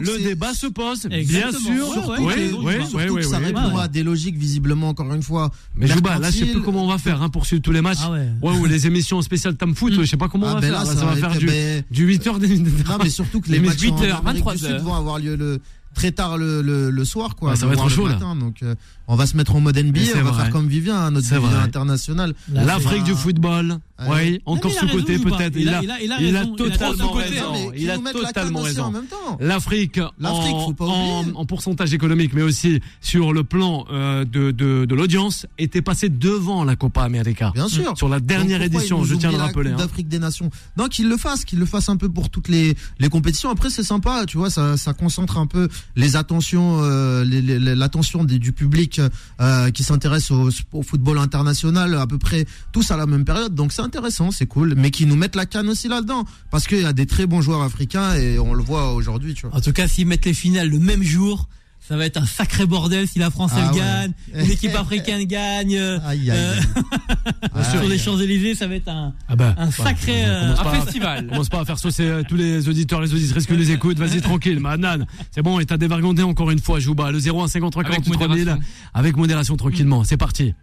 Le débat se pose, bien sûr. Oui, oui, oui, ça répond à des logiques visiblement encore une fois. Mais Jouba, là, je sais plus comment on va faire hein, pour suivre tous les matchs. Ah ouais. ou les émissions spéciales Tam Foot, je sais pas comment on ah va ben faire. Ça va faire du 8 h Non, mais surtout que les matchs 8 h 23 h vont avoir lieu le très tard le, le, le soir quoi. ça va être chaud matin, Donc euh, on va se mettre en mode NBA, on va faire comme Vivien, hein, notre Vivien international. L'Afrique du football. Oui, encore sous côté peut-être. Il, a, il, a, totalement raison. Il a totalement raison. L'Afrique, en, en, pourcentage économique, mais aussi sur le plan euh, de, de, de l'audience, était passé devant la Copa América. Bien sûr. Sur la dernière édition, je tiens à le rappeler. Hein. D'Afrique des Nations? Non, qu'il le fasse, qu'il le fasse un peu pour toutes les, les compétitions. Après, c'est sympa, tu vois, ça, ça concentre un peu les attentions, euh, l'attention du public euh, qui s'intéresse au, au, football international à peu près tous à la même période. Donc c'est intéressant, c'est cool, mais qui nous mettent la canne aussi là-dedans parce qu'il y a des très bons joueurs africains et on le voit aujourd'hui. En tout cas, s'ils mettent les finales le même jour ça va être un sacré bordel si la France elle ah gagne, l'équipe africaine gagne. Euh, aïe, aïe, euh, sur les Champs-Élysées, ça va être un, ah bah, un sacré euh, un festival. Commence pas à faire saucer tous les auditeurs, les auditrices que les écoutent. Vas-y tranquille, Manan. C'est bon, et t'as dévergondé encore une fois, Jouba. Le 01 53 43 000 avec modération tranquillement. C'est parti.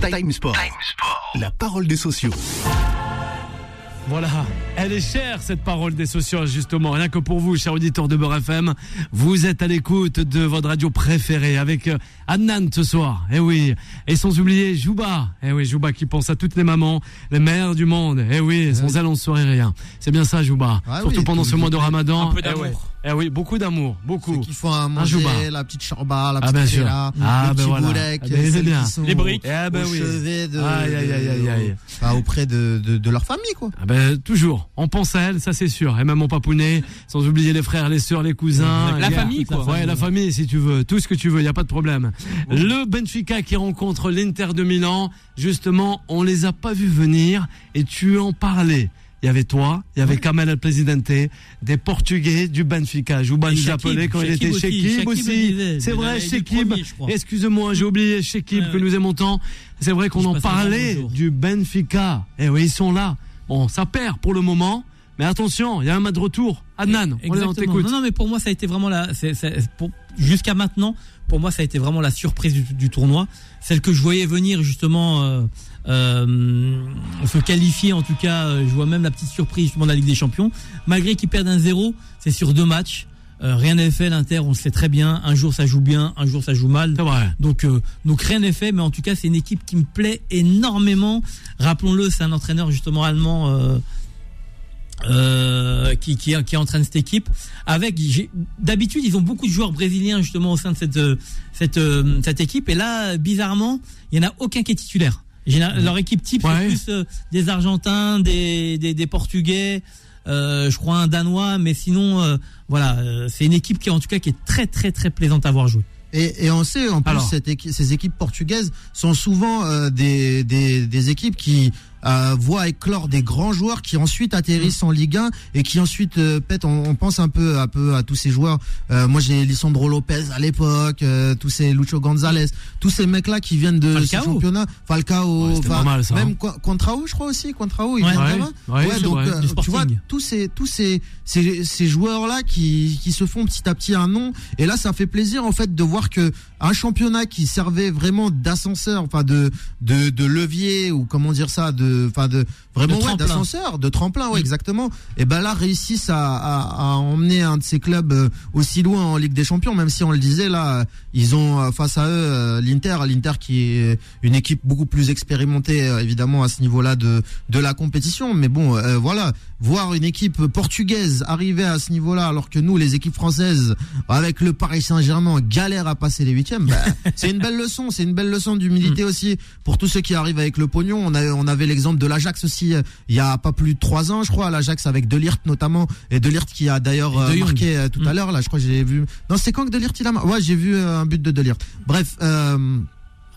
Time Sport. Time Sport. La parole des sociaux. Voilà, elle est chère cette parole des sociaux justement, rien que pour vous, chers auditeurs de Beurre FM, vous êtes à l'écoute de votre radio préférée avec euh, Adnan ce soir, eh oui, et sans oublier Jouba, eh oui, Jouba qui pense à toutes les mamans, les mères du monde, eh oui, sans elle on ne saurait rien. C'est bien ça Jouba, ah surtout pendant ce mois de Ramadan. Un peu d'amour. Eh oui, beaucoup d'amour, beaucoup. Ceux qui font un manger, la petite chorba, la ah, petite ah, ah, le ben petit voilà. boulec, ah, ben, bien. les briques, eh ben, oui. de, aïe, aïe, aïe, aïe, Enfin, auprès de, de, de, leur famille, quoi. Ah ben, toujours. On pense à elle, ça c'est sûr. Et même mon papounet, sans oublier les frères, les sœurs, les cousins. La famille, quoi. Ouais, la famille, si tu veux. Tout ce que tu veux, il n'y a pas de problème. Le Benfica qui rencontre l'Inter de Milan, justement, on les a pas vus venir et tu en parlais il y avait toi, il y avait Kamel El Presidente, des Portugais du Benfica. Jouban nous appelait quand il était chez Kib aussi. C'est vrai, chez Kib. Excuse-moi, j'ai oublié chez Kib que nous aimons tant. C'est vrai qu'on en parlait du Benfica. Et eh oui, ils sont là. Bon, ça perd pour le moment. Mais attention, il y a un match de retour. Adnan, on t'écoute. Non, non, mais pour moi, ça a été vraiment la. Jusqu'à maintenant, pour moi, ça a été vraiment la surprise du, tournoi. Celle que je voyais venir justement. Euh, euh, se qualifier en tout cas. Euh, je vois même la petite surprise justement de la Ligue des Champions. Malgré qu'ils perdent un zéro, c'est sur deux matchs. Euh, rien n'est fait, l'Inter, on le sait très bien. Un jour ça joue bien, un jour ça joue mal. Vrai. Donc, euh, donc rien n'est fait, mais en tout cas c'est une équipe qui me plaît énormément. Rappelons-le, c'est un entraîneur justement allemand euh, euh qui, qui, qui, entraîne cette équipe. Avec d'habitude ils ont beaucoup de joueurs brésiliens justement au sein de cette cette cette équipe, et là bizarrement il y en a aucun qui est titulaire. Leur équipe type, c'est plus euh, des Argentins, des, des, des Portugais, euh, je crois un Danois, mais sinon, euh, voilà, euh, c'est une équipe qui, en tout cas, qui est très, très, très plaisante à voir jouer. Et, et on sait, en plus, cette ces équipes portugaises sont souvent des, des, des, équipes qui euh, voit éclore des grands joueurs qui ensuite atterrissent en Ligue 1 et qui ensuite euh, pètent. On, pense un peu, un peu à tous ces joueurs. Euh, moi, j'ai Lisandro Lopez à l'époque, tous ces Lucho Gonzalez, tous ces mecs-là qui viennent de ce championnat. Falcao, ouais, ça, même hein. Contrao, je crois aussi. Contrao, il ouais, ouais, ouais, donc tu vois tous ces tous ces ces, ces joueurs-là qui qui se font petit à petit un nom. Et là, ça fait plaisir en fait de voir que un championnat qui servait vraiment d'ascenseur, enfin de, de de levier ou comment dire ça, de enfin de vraiment ouais, d'ascenseur, de tremplin, ouais, exactement. Et ben là réussissent à, à, à, emmener un de ces clubs euh, aussi loin en Ligue des Champions, même si on le disait là, ils ont euh, face à eux euh, l'Inter, l'Inter qui est une équipe beaucoup plus expérimentée évidemment à ce niveau-là de de la compétition. Mais bon, voilà, voir une équipe portugaise arriver à ce niveau-là, alors que nous, les équipes françaises, avec le Paris Saint-Germain, galèrent à passer les huitièmes. Bah, c'est une belle leçon, c'est une belle leçon d'humilité mm. aussi pour tous ceux qui arrivent avec le pognon. On, a, on avait l'exemple de l'Ajax aussi euh, il y a pas plus de trois ans, je crois, l'Ajax avec Delirte notamment et Delirte qui a d'ailleurs euh, marqué euh, tout à mm. l'heure. Là, je crois que j'ai vu. Non, c'est quand que Delirte il a marqué Ouais, j'ai vu un but de Delirte. Bref. Euh,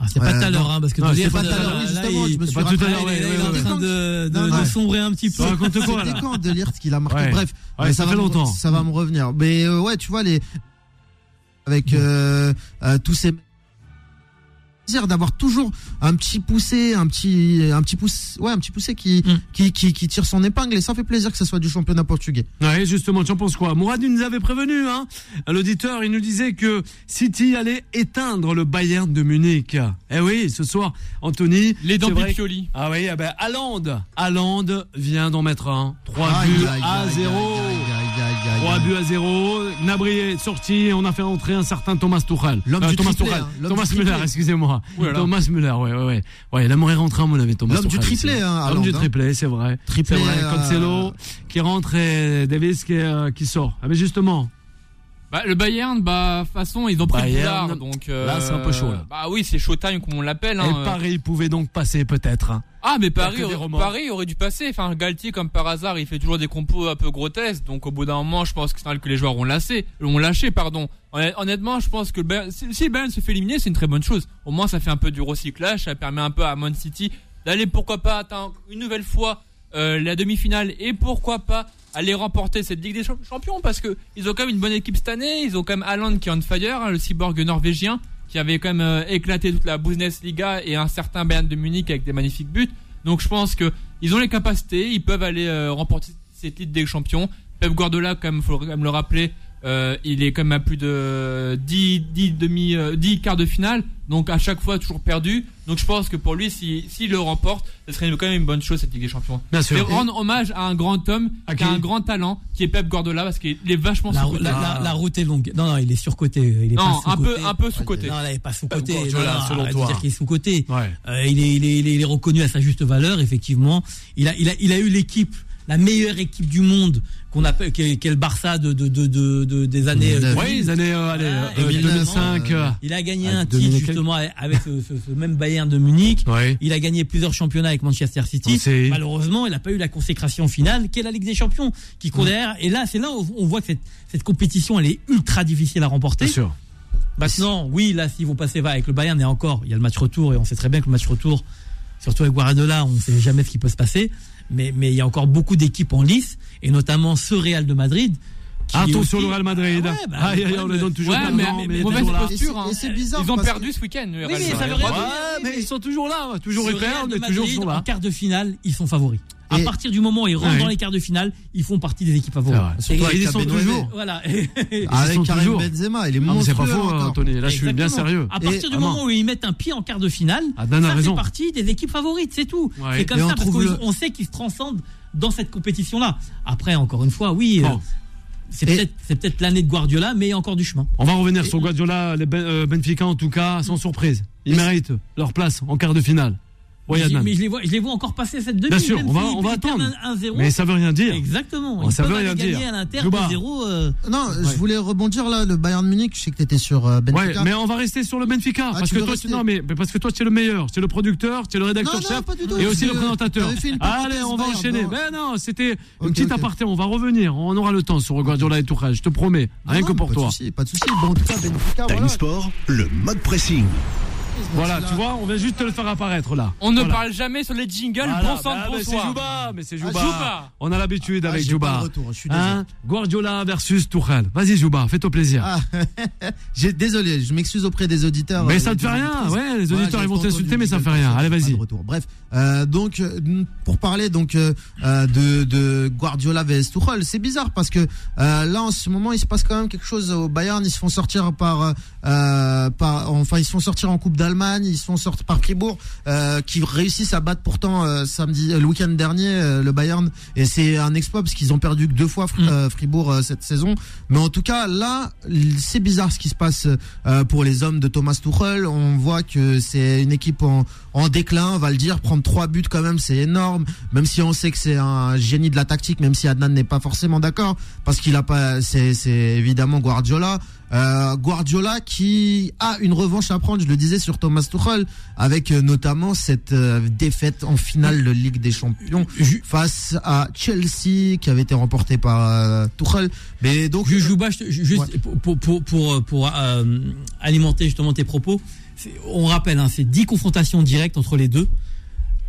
c'est pas tout à l'heure, hein, parce que c'est pas tout à l'heure, justement, je me suis pas tout à l'heure, il est en train de, sombrer un petit peu. C'était quand de lire ce qu'il a marqué. Bref, ça, fait longtemps. Ça va me revenir. Mais ouais, tu vois les avec euh, euh, tous ces d'avoir toujours un petit poussé, un petit, un petit pouce, ouais, un petit poussé qui, mm. qui, qui, qui, tire son épingle et ça fait plaisir que ce soit du championnat portugais. Ouais, justement, tu en penses quoi? Mourad nous avait prévenu, hein L'auditeur, il nous disait que City allait éteindre le Bayern de Munich. Eh oui, ce soir, Anthony. Les dents Ah oui, eh ben, Haaland, vient d'en mettre un. 3 buts à 0. 3 buts à 0. Nabri est sorti, on a fait entrer un certain Thomas Tuchel. L'homme euh, du Thomas triplé, Tuchel. Hein, Thomas Müller, excusez-moi. Thomas Müller, ouais, ouais, ouais. Ouais, il aimerait rentrer à mon avis, Thomas L'homme du triplé, hein. L'homme du triplé, c'est vrai. Triplé. C'est vrai. Cancelo euh... qui rentre et Davis qui, euh, qui sort. Ah, mais justement. Bah, le Bayern, bah, façon, ils ont pris Bayern, le donc. Euh, là, c'est un peu chaud. Là. Bah oui, c'est showtime comme on l'appelle. Hein. Et Paris pouvait donc passer peut-être. Hein. Ah, mais Paris, aurait, Paris aurait dû passer. Enfin, Galtier, comme par hasard, il fait toujours des compos un peu grotesques. Donc, au bout d'un moment, je pense que c'est que les joueurs ont lâché. Ont lâché, pardon. Honnêtement, je pense que le Bayern, si le Bayern se fait éliminer, c'est une très bonne chose. Au moins, ça fait un peu du recyclage. Ça permet un peu à Man City d'aller, pourquoi pas, atteindre une nouvelle fois euh, la demi-finale et pourquoi pas aller remporter cette Ligue des Champions parce que ils ont quand même une bonne équipe cette année. Ils ont quand même Haaland qui est on fire, hein, le cyborg norvégien qui avait quand même euh, éclaté toute la Bundesliga et un certain Bayern de Munich avec des magnifiques buts. Donc je pense que ils ont les capacités, ils peuvent aller euh, remporter cette Ligue des Champions. Pep Guardiola, comme il faut quand même le rappeler, euh, il est quand même à plus de 10, 10 demi, 10 quarts de finale, donc à chaque fois toujours perdu. Donc je pense que pour lui, s'il si, le remporte, ce serait quand même une bonne chose cette Ligue des Champions. Bien sûr. Et rendre hommage à un grand homme qui a un grand talent, qui est Pep Guardiola, parce qu'il est vachement la, la, la, la, route est longue. Non, non, il est surcoté. Il est non, pas un peu, un peu sous côté. Non, il est pas sous côté. selon toi. Dire qu'il est sous côté. Ouais. Euh, il, est, il, est, il est reconnu à sa juste valeur, effectivement. Il a, il a, il a eu l'équipe la meilleure équipe du monde qu'on appelle qu'est le Barça de, de, de, de, des années oui, les années euh, allez, ah, euh, 2005 euh, il a gagné un titre justement avec ce, ce, même Bayern de Munich. Il a gagné plusieurs championnats avec Manchester City. Malheureusement il n'a pas eu la consécration finale qu'est la Ligue des Champions qui court derrière. Et là c'est là où on voit que cette, cette compétition elle est ultra difficile à remporter. Bien sûr. maintenant oui là s'ils vont passer va avec le Bayern et encore il y a le match retour et on sait très bien que le match retour surtout avec Guardiola on ne sait jamais ce qui peut se passer mais, mais il y a encore beaucoup d'équipes en lice, et notamment ce Real de Madrid. Attention le Real Madrid. Ah ouais, bah, aïe, aïe, on le donne toujours ouais, mais, mais, mais mauvaise posture. Hein. C'est bizarre. Ils ont perdu ce week-end. Oui, mais ça veut dire. mais ils sont toujours là, toujours ils perdent, toujours sont là. En quart de finale, ils sont favoris. À partir du moment où ils rentrent dans les quarts de finale, ils font partie des équipes favoris. ils sont toujours. Voilà. Avec Karim Benzema, il est monstrueux. C'est pas faux, Anthony. Là, je suis bien sérieux. À partir du moment où ils mettent un pied en quart de finale, ah, ça fait partie des équipes favorites, c'est tout. C'est comme ça parce qu'on sait qu'ils se transcendent dans cette compétition-là. Après, encore une fois, oui. C'est peut-être peut l'année de Guardiola, mais il y a encore du chemin. On va revenir sur Guardiola, les ben, euh, Benfica en tout cas, sans surprise. Ils méritent leur place en quart de finale mais, je, les vois, je les vois encore passer cette demi. Bien sûr, on va, on va attendre. mais ça veut rien dire. Exactement. ça veut rien dire. à 0 euh... Non, je voulais rebondir là, le Bayern Munich. Je sais que tu étais sur euh, Benfica. Ouais, mais on va rester sur le Benfica ah, parce que toi, tu, non, mais parce que toi, tu es le meilleur, tu es le producteur, tu es le rédacteur chef et aussi le présentateur. Allez, on va enchaîner. Mais non, c'était une petite aparté. On va revenir. On aura le temps sur Guardiola et Tourelle. Je te promets. Rien que pour toi. Pas de souci. Pas de souci. Bon, en tout cas, Benfica. Time Sport, le mode pressing. Voilà, tu vois, on va juste te le faire apparaître là. On ne parle jamais sur les jingles. bon sang bah, de bah, C'est bonsoir. Jouba, mais c'est Jouba. Ah, Jouba. On a l'habitude Ah, avec Jouba. de retour, je suis Hein Guardiola versus Tuchel. Vas-y Jouba, fais-toi plaisir. Ah, j'ai désolé, je m'excuse auprès des auditeurs. Mais euh, ça te fait rien, ouais, les Voilà, auditeurs ils vont t'insulter, mais ça le fait rien. Allez, vas-y. retour. Bref, euh, donc euh, pour parler donc euh, de, de Guardiola vs Tuchel, c'est bizarre parce que euh, là en ce moment il se passe quand même quelque chose au Bayern. Ils se font sortir par, euh, par enfin ils se font sortir en Coupe d'Allemagne, ils se font sortir par Fribourg, euh, qui réussissent à battre pourtant euh, samedi, le week-end dernier euh, le Bayern et c'est un exploit parce qu'ils ont perdu que deux fois Mm. euh, Fribourg euh, cette saison. Mais en tout cas là c'est bizarre ce qui se passe euh, pour les hommes de Thomas Tuchel. On voit que c'est une équipe en, en déclin, on va le dire. Prendre trois buts quand même, c'est énorme. Même si on sait que c'est un génie de la tactique, même si Adnan n'est pas forcément d'accord, parce qu'il a pas, c'est évidemment Guardiola. Euh, Guardiola qui a une revanche à prendre, je le disais sur Thomas Tuchel, avec euh, notamment cette euh, défaite en finale de Ligue des Champions face à Chelsea qui avait été remportée par Tuchel. Mais donc juste Ouais. pour, pour, pour, euh, alimenter justement tes propos. On rappelle, hein, c'est 10 confrontations directes entre les deux.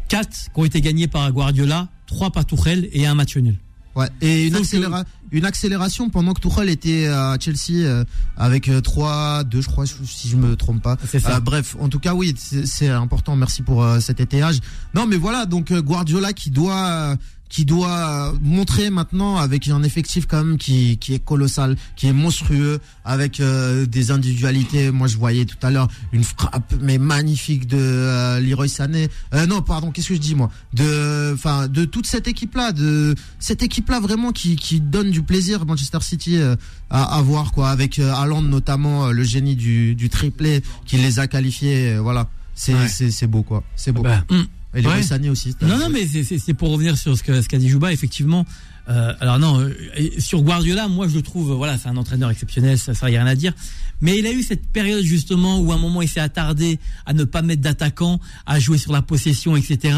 4 qui ont été gagnées par Guardiola, 3 par Tuchel et un match nul. Ouais, et une, accéléra- une accélération pendant que Tuchel était à Chelsea euh, avec 3-2, je crois, si je me trompe pas. C'est ça. Euh, bref, en tout cas, oui, c'est important. Merci pour euh, cet étayage. Non, mais voilà, donc euh, Guardiola qui doit euh, qui doit montrer maintenant avec un effectif quand même qui qui est colossal, qui est monstrueux, avec euh, des individualités. Moi, je voyais tout à l'heure une frappe mais magnifique de euh, Leroy Sané. Euh, non, pardon, qu'est-ce que je dis moi? De enfin de toute cette équipe là, de cette équipe là vraiment qui qui donne du plaisir Manchester City euh, à, à voir quoi, avec euh, Haaland notamment euh, le génie du du triplé qui les a qualifiés. euh, voilà, c'est Ouais. beau quoi, c'est beau. Ben, Hum. Et Leroy ouais. Sané aussi. Non, non, mais c'est- pour revenir sur ce qu'a ce qu'a dit Jouba, effectivement. Euh, alors non, euh, sur Guardiola, moi je le trouve, euh, voilà, c'est un entraîneur exceptionnel, ça, ça y a rien à dire. Mais il a eu cette période justement où à un moment il s'est attardé à ne pas mettre d'attaquant, à jouer sur la possession, etc.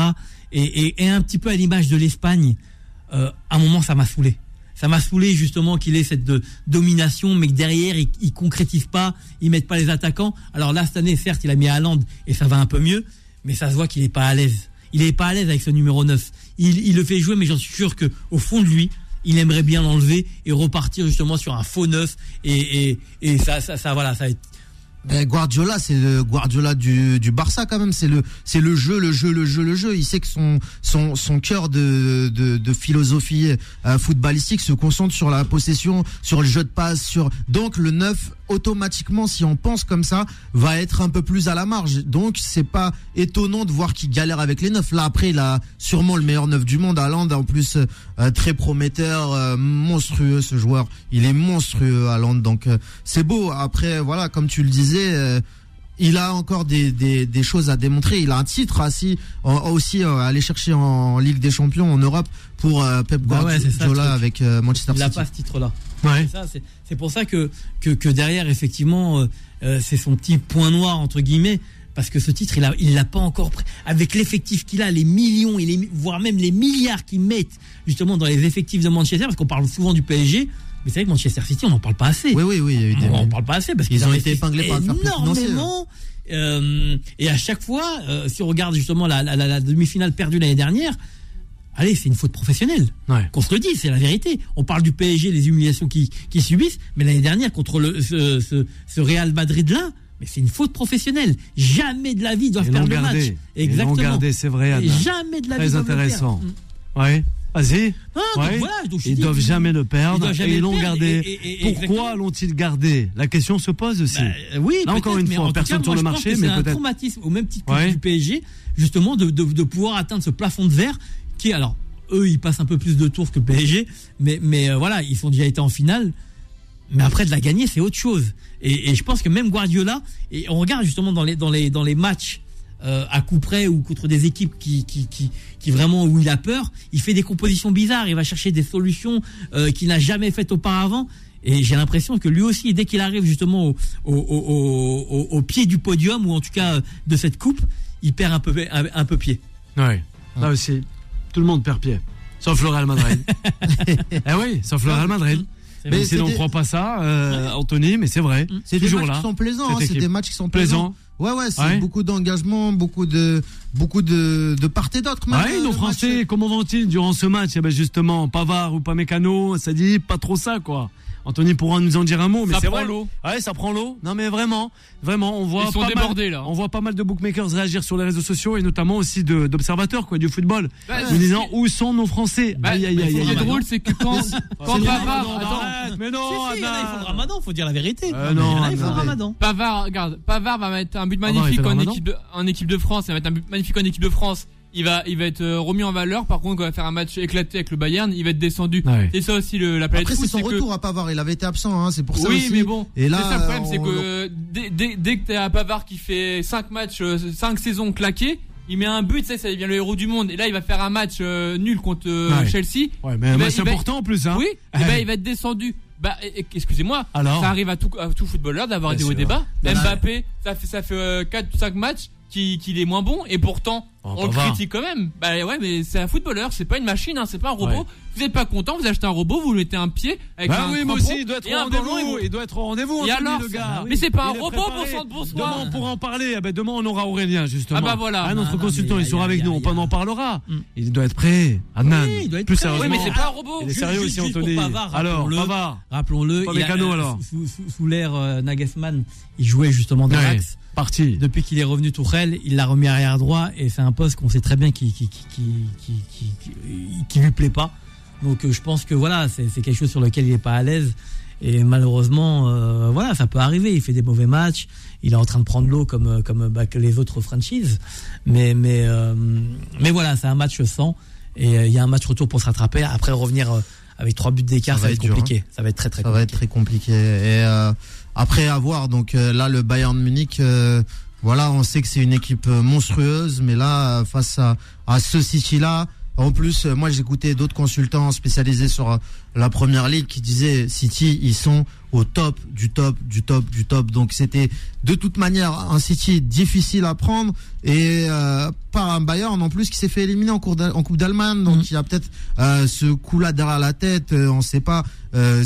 Et, et, et un petit peu à l'image de l'Espagne, euh, à un moment ça m'a saoulé. Ça m'a saoulé justement qu'il ait cette de- domination, mais que derrière il, il concrétise pas, il met pas les attaquants. Alors là cette année, certes, il a mis Haaland et ça va un peu mieux, mais ça se voit qu'il est pas à l'aise. Il est pas à l'aise avec ce numéro 9. Il, le fait jouer, mais j'en suis sûr que au fond de lui, il aimerait bien l'enlever et repartir justement sur un faux neuf. Et ça, ça, ça, voilà, ça va être Ben, Guardiola, c'est le Guardiola du, du Barça quand même. C'est le, c'est le jeu, le jeu, le jeu, le jeu. Il sait que son, son, son cœur de, de, de philosophie euh, footballistique se concentre sur la possession, sur le jeu de passe, sur donc le neuf automatiquement, si on pense comme ça, va être un peu plus à la marge. Donc c'est pas étonnant de voir qu'il galère avec les neufs. Là après, il a sûrement le meilleur neuf du monde. Haaland, en plus euh, très prometteur, euh, monstrueux ce joueur. Il est monstrueux Haaland. Donc euh, c'est beau. Après voilà, comme tu le disais. Euh, il a encore des, des, des choses à démontrer. Il a un titre assis, en- aussi euh, aller chercher en Ligue des Champions en Europe pour euh, Pep Bah ouais, Guardiola avec euh, Manchester il n'a City. pas ce titre-là. Ouais. C'est pour ça que, que, que derrière, effectivement, c'est son petit point noir, entre guillemets, parce que ce titre, il il l'a pas encore pris. Avec l'effectif qu'il a, les millions, et les, voire même les milliards qu'ils mettent, justement, dans les effectifs de Manchester, parce qu'on parle souvent du PSG, mais c'est vrai que Manchester City, on n'en parle pas assez. Oui, oui, oui. Il y a eu des... On n'en parle pas assez parce Ils qu'ils ont été épinglés par énormément. Euh, et à chaque fois, euh, si on regarde justement la, la- la- la demi-finale perdue l'année dernière, allez, c'est une faute professionnelle. Ouais. Qu'on se le dise, c'est la vérité. On parle du PSG, les humiliations qu'ils subissent, mais l'année dernière contre le, ce, ce, ce Real Madrid là, mais c'est une faute professionnelle. Jamais de la vie ils doivent l'ont perdre le match. Exactement. c'est vrai. Anna. Jamais de la vie Très doivent le intéressant. perdre. Ouais. Vas-y. Donc Ouais. voilà, Ils doivent jamais le perdre doivent jamais et ils l'ont gardé. et- et- et- Pourquoi l'ont-ils gardé? La question se pose aussi. Bah, oui, Là, encore peut-être, une fois, en personne sur le marché, mais c'est un peut-être- traumatisme au même titre que du PSG, justement, de, de, de pouvoir atteindre ce plafond de verre qui, alors, eux, ils passent un peu plus de tours que le PSG, mais, mais euh, voilà, ils ont déjà été en finale. Mais après, de la gagner, c'est autre chose. Et, et je pense que même Guardiola, et on regarde justement dans les, dans les, dans les matchs euh, à coup près ou contre des équipes qui, qui, qui, qui vraiment où il a peur, il fait des compositions bizarres, il va chercher des solutions euh, qu'il n'a jamais faites auparavant. Et j'ai l'impression que lui aussi, dès qu'il arrive justement au, au, au, au, pied du podium, ou en tout cas euh, de cette coupe, il perd un peu, un, un peu pied. Ouais. Là aussi, tout le monde perd pied. Sauf le Real Madrid. eh oui, sauf le Real Madrid. C'est Mais si on ne croit pas ça, euh, Anthony, mais c'est vrai. C'est des Toujours matchs là. qui sont plaisants. hein, C'est des matchs qui sont Plaisant. plaisants. Ouais, ouais, c'est beaucoup d'engagement, beaucoup de, beaucoup de, de part et d'autre. Ouais, nos Français, comment vont-ils durant ce match? Eh ben justement, Pavard ou pas Mécano, ça dit pas trop ça, quoi. Anthony pourra nous en dire un mot, mais ça prend l'eau. Ouais, ça prend l'eau. Non, mais vraiment, vraiment, on voit Ils sont pas débordés, mal, là. on voit pas mal de bookmakers réagir sur les réseaux sociaux et notamment aussi de- d'observateurs quoi du football, Bah, nous disant où sont nos Français? Bah, Aïe, aïe, aïe, ce qui est drôle, c'est que quand, quand C'est Pavard, Ramadan, attends, arrête, mais non, Si, si, il y en a, ils font le ramadan, faut dire la vérité. Euh, non, Il y en a, ils font le ramadan. Pavard, regarde, Pavard va mettre un but il magnifique en équipe, de, en équipe de France. Il va mettre un but magnifique en équipe de France. Il va, il va être euh, remis en valeur. Par contre, quand il va faire un match éclaté avec le Bayern, il va être descendu. Ouais. C'est ça aussi le, la planète Après, c'est son que- retour à Pavard. Il avait été absent, hein, c'est pour ça Oui, aussi. mais bon. Et là, c'est ça le problème, c'est que euh, dès, dès, dès que t'as un Pavard qui fait 5 matchs, 5 saisons claquées, il met un but, ça devient le héros du monde. Et là, il va faire un match euh, nul contre euh, Ouais. Chelsea. Ouais, mais il va- important en plus, hein. Oui, et ben il va être descendu. Bah, et- et- excusez-moi, Alors ça arrive à tout, à tout footballeur d'avoir des hauts et bas. Ben, Mbappé, ça fait, ça fait 4 5 matchs qu'il est moins bon et pourtant Oh, on le critique quand même. Bah ouais, mais c'est un footballeur, c'est pas une machine, hein, c'est pas un robot. Ouais. Vous êtes pas content, vous achetez un robot, vous lui mettez un pied avec Bah un oui, mais crampon aussi, il doit être au rendez-vous. vous- Il doit être au rendez-vous, alors, le gars. mais c'est pas un Il robot, sang de bonsoir. Demain, on pourra en parler. Ah ben, demain, on aura Aurélien, justement. Ah bah voilà. Ah, notre Non, consultant, il sera avec nous. On en parlera. Mm. Il doit être prêt. Adnan. Oui, il doit être Plus sérieusement. Oui, mais c'est pas un robot. Il est sérieux aussi, pour Anthony. Alors. Pavard. Rappelons-le, Pas alors. sous, l'ère euh, Nagelsmann, il jouait justement dans l'axe. Parti. Depuis qu'il est revenu Tourelle, il l'a remis arrière droit et c'est un poste qu'on sait très bien qui qui qui qui qui, qui, qui- qui lui plaît pas. Donc euh, je pense que voilà, c'est c'est quelque chose sur lequel il est pas à l'aise et malheureusement euh, voilà, ça peut arriver. Il fait des mauvais matchs, il est en train de prendre l'eau comme euh, comme bah, que les autres franchises. Mais mais euh, mais voilà, c'est un match sans et euh, il y a un match retour pour se rattraper. Après revenir euh, avec trois buts d'écart, Ça ça, va va être dur, compliqué. Ça va être très très Ça va compliqué. être très compliqué. Et euh, après avoir donc euh, là le Bayern Munich, euh, voilà, on sait que c'est une équipe euh, monstrueuse, mais là face à, à ce City là, en plus, moi j'écoutais d'autres consultants spécialisés sur la première ligue qui disaient City, ils sont au top du top du top du top. Donc c'était de toute manière un City difficile à prendre et euh, pas un Bayern en plus qui s'est fait éliminer en, cours d'Al- en Coupe d'Allemagne. Donc Mhm. il y a peut-être euh, ce coup-là derrière la tête, euh, on sait pas. Euh,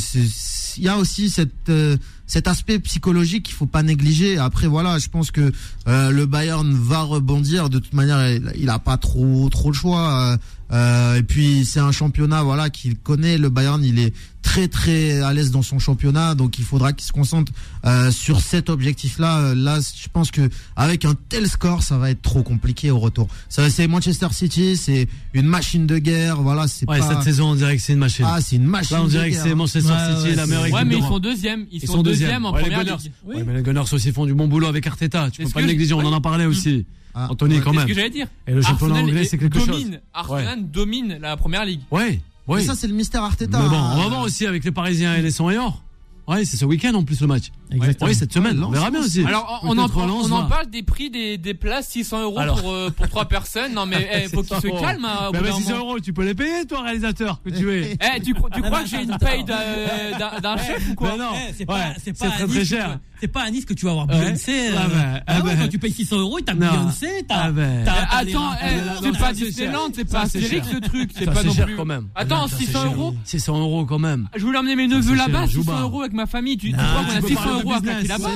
Il y a aussi cette, euh, cet aspect psychologique qu'il faut pas négliger. Après voilà, je pense que euh, le Bayern va rebondir. De toute manière, il, il a pas trop trop le choix. Euh, et puis c'est un championnat voilà qu'il connaît. Le Bayern, il est très très à l'aise dans son championnat, donc il faudra qu'il se concentre euh, sur cet objectif-là. Euh, Là, je pense que avec un tel score, ça va être trop compliqué au retour. Ça, c'est Manchester City, c'est une machine de guerre. Voilà, c'est Ouais, pas. cette saison, on dirait que c'est une machine. Ah, c'est une machine. Là, on de dirait que guerre, c'est hein. Manchester Ouais, City, ouais, la meilleure c'est- Ouais, équipe mais ils sont deuxième. Ils, Ils sont, sont deuxième deuxième. en Ouais, les première Gunners. Ouais, mais les Gunners aussi font du bon boulot avec Arteta. Tu peux pas le je- négliger, on en a parlé aussi. Ah, Anthony, quand C'est ce même. que j'allais dire. Et le championnat Arsenal anglais, est- c'est quelque chose. domine, Arsenal domine la première ligue. Ouais, Mais ouais. ça, c'est le mystère Arteta. Mais bon, on va voir aussi avec les Parisiens et les 100 et or. Ouais, c'est ce week-end en plus le match. Exactement. Oui, cette semaine. Ouais, on verra bien aussi. Alors, on, on en, on parle des prix des, des places 600 euros Alors. pour, euh, pour 3 personnes. Non, mais eh, faut qu'il se 600 euros. calme hein, Bah, bah, d'un 600 moment. euros, tu peux les payer, toi, réalisateur, que tu es. Eh, tu, tu crois que j'ai une paye d'un- d'un d'un chef ou quoi non. Eh, c'est Ouais, pas, c'est c'est pas très, très cher. C'est pas à Nice que tu vas avoir Ouais. Beyoncé. euh. Ah Ah ouais, quand tu payes 600 euros, t'as. Beyoncé, t'as. Ah Eh, Attends, eh, c'est pas Disneyland, c'est pas Astérix cher. ce truc, c'est pas non cher plus. quand même. Attends, Ça, c'est 600 cher. euros. 600 euros quand même. Je voulais emmener mes neveux là-bas, cher, 600 Jouba. euros avec ma famille. Tu, crois qu'on a peux 600 parler euros à business. là-bas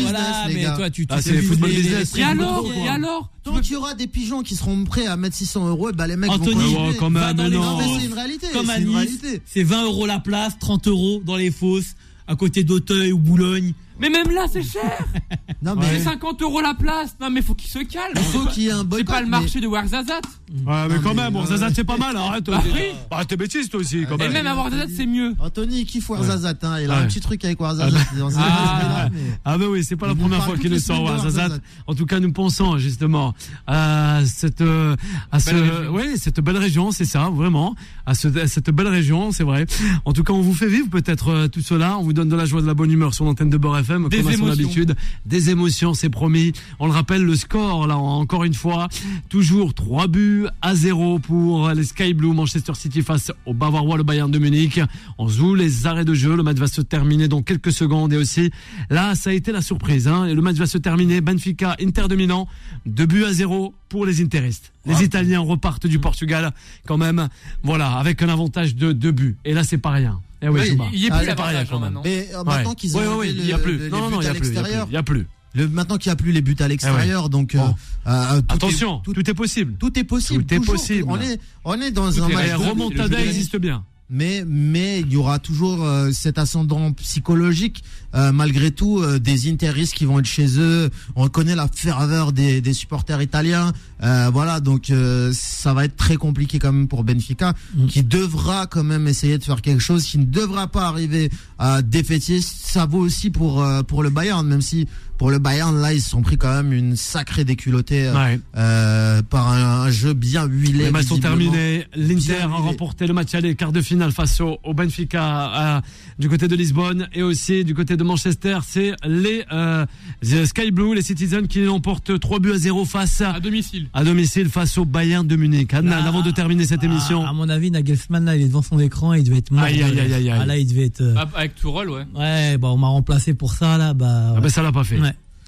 voilà, les mais toi, tu, tu Ah, c'est football business. Et alors Et alors Tant qu'il y aura des pigeons qui seront prêts à mettre 600 euros, bah les mecs Anthony, vont quand même, non. Non, mais fosses, c'est une réalité. Comme à c'est une Nice, réalité. c'est 20 euros la place, 30 euros dans les fosses, à côté d'Auteuil ou Boulogne. Mais même là, c'est cher Non, C'est mais 50 euros la place Non, mais faut qu'il se calme il faut qu'il y ait un C'est boycott. pas le mais- marché de Warzazat Ouais, mais quand mais- même, bon, ouais, Zazat, ouais. c'est pas mal, arrête. Bah t'es- oui. Bah, t'es bêtise, toi aussi, quand Et même. même à Warzazat, c'est mieux Anthony kiffe Warzazat, hein. Il a Ouais. un petit truc avec Warzazat. On sait Ah. pas ce qu'il a, mais- Ah bah oui, c'est pas la Il nous première parle fois toutes qu'il nous les sort semaines de Warzazat. Warzazat. En tout cas, nous pensons justement à cette euh, à ce Belle région. ouais, cette belle région, c'est ça, vraiment, à, ce- à cette belle région, c'est vrai. En tout cas, on vous fait vivre peut-être euh, tout cela, on vous donne de la joie, de la bonne humeur sur l'antenne de Beurre FM Des comme à son émotions. habitude, des émotions, c'est promis. On le rappelle le score là encore une fois, toujours 3 buts à 0 pour les Sky Blue Manchester City face au Bavarois le Bayern de Munich. On joue les arrêts de jeu, le match va se terminer dans quelques secondes et aussi là ça a été la surprise hein. Et le match va se terminer Benfica Inter de Milan, 2 buts à 0 pour les Interistes. Les Italiens repartent du Portugal quand même, voilà, avec un avantage de 2 buts et là c'est pas rien. Eh oui. Il y est Ah, plus c'est la pas rien, partage quand même. maintenant. Mais euh, maintenant qu'ils ont il y a plus. Non, non, buts il y à a plus, il y a plus, l'extérieur, il y a plus. Le, maintenant qu'il n'y a plus les buts à l'extérieur, ah donc oh. attention, tout, est possible. Tout est possible. Tout est possible. On est, on est dans un match. Remontada existe bien mais mais il y aura toujours euh, cet ascendant psychologique euh, malgré tout euh, des interistes qui vont être chez eux. On connaît la ferveur des, des supporters italiens. Voilà donc ça va être très compliqué quand même pour Benfica mm. qui devra quand même essayer de faire quelque chose qui ne devra pas arriver à défaitiste ça vaut aussi pour pour le Bayern même si pour le Bayern, là, ils se sont pris quand même une sacrée déculottée euh, euh, par un, jeu bien huilé. Les matchs sont terminés. L'Inter a remporté le match aller, quart de finale face au, Benfica du côté de Lisbonne et aussi du côté de Manchester. C'est les, euh, Sky Blue, les Citizens qui l'emportent 3 buts à 0 face à domicile. À domicile face au Bayern de Munich. avant de terminer cette émission. À mon avis, Nagelsmann, là, il est devant son écran et il devait être mort. Aïe, aïe, aïe, aïe, Ah, là, il devait être. Ah, avec Tourelle, ouais. Ouais, bah, on m'a remplacé pour ça, là, bah. Ah, bah, ça l'a pas fait.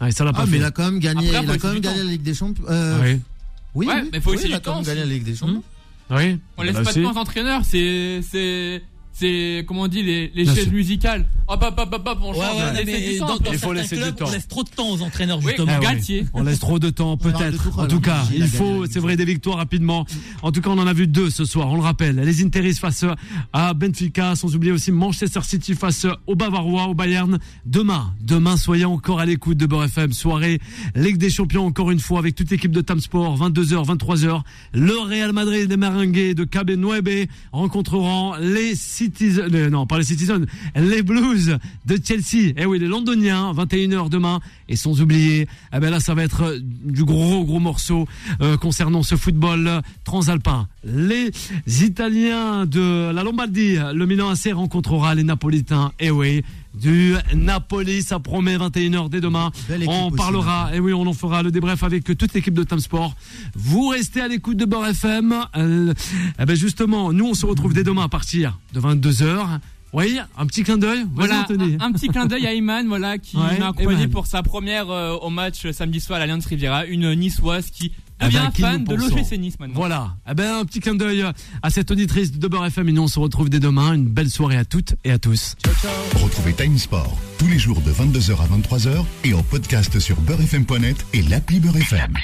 Ah, ça l'a pas ah, mais il a quand même gagné, il a quand même gagné la Ligue des Champions. Euh, oui. Oui, ouais, mais faut aussi il a quand même gagné la Ligue des Champions. Oui. On laisse pas de temps aux entraîneurs, c'est c'est c'est comment on dit les, les chaises musicales. Hop hop hop hop hop, on change. Ouais, mais dans, dans il faut laisser du temps. On laisse trop de temps aux entraîneurs justement. Oui, Galtier. On laisse trop de temps peut-être. En tout cas, il faut, c'est vrai, des victoires rapidement. En tout cas, on en a vu deux ce soir. On le rappelle, les Interis face à Benfica, sans oublier aussi Manchester City face au Bavarois, au Bayern. Demain, demain, soyez encore à l'écoute de Beurre FM. Soirée Ligue des Champions encore une fois avec toute l'équipe de Tam Sport. 22h, 23h. Le Real Madrid des Merengues de Cabe Nueve rencontreront les Euh, non, pas les Citizens, les Blues de Chelsea. Eh oui, les Londoniens, 21h demain. Et sans oublier, eh ben là, ça va être euh, du gros, gros morceau euh, concernant ce football transalpin. Les Italiens de la Lombardie, le Milan AC rencontrera les Napolitains. Eh oui, du Napoli. Ça promet 21h dès demain. On parlera, et oui, on en fera le débrief avec toute l'équipe de Time Sport. Vous restez à l'écoute de Bord FM. Euh, eh ben justement, nous on se retrouve dès demain à partir de 22h. Oui, un petit clin d'œil. Voilà, un, petit clin d'œil à Iman, voilà, qui m'a accompagné pour sa première euh, au match euh, samedi soir à l'Alliance Riviera, une niçoise qui eh ben, fan de l'OGC Nice maintenant. Voilà. Eh ben, un petit clin d'œil à cette auditrice de Beurre FM et nous on se retrouve dès demain. Une belle soirée à toutes et à tous. Ciao, ciao. Retrouvez Time Sport tous les jours de 22h à 23h et en podcast sur beurrefm.net et l'appli Beurre FM.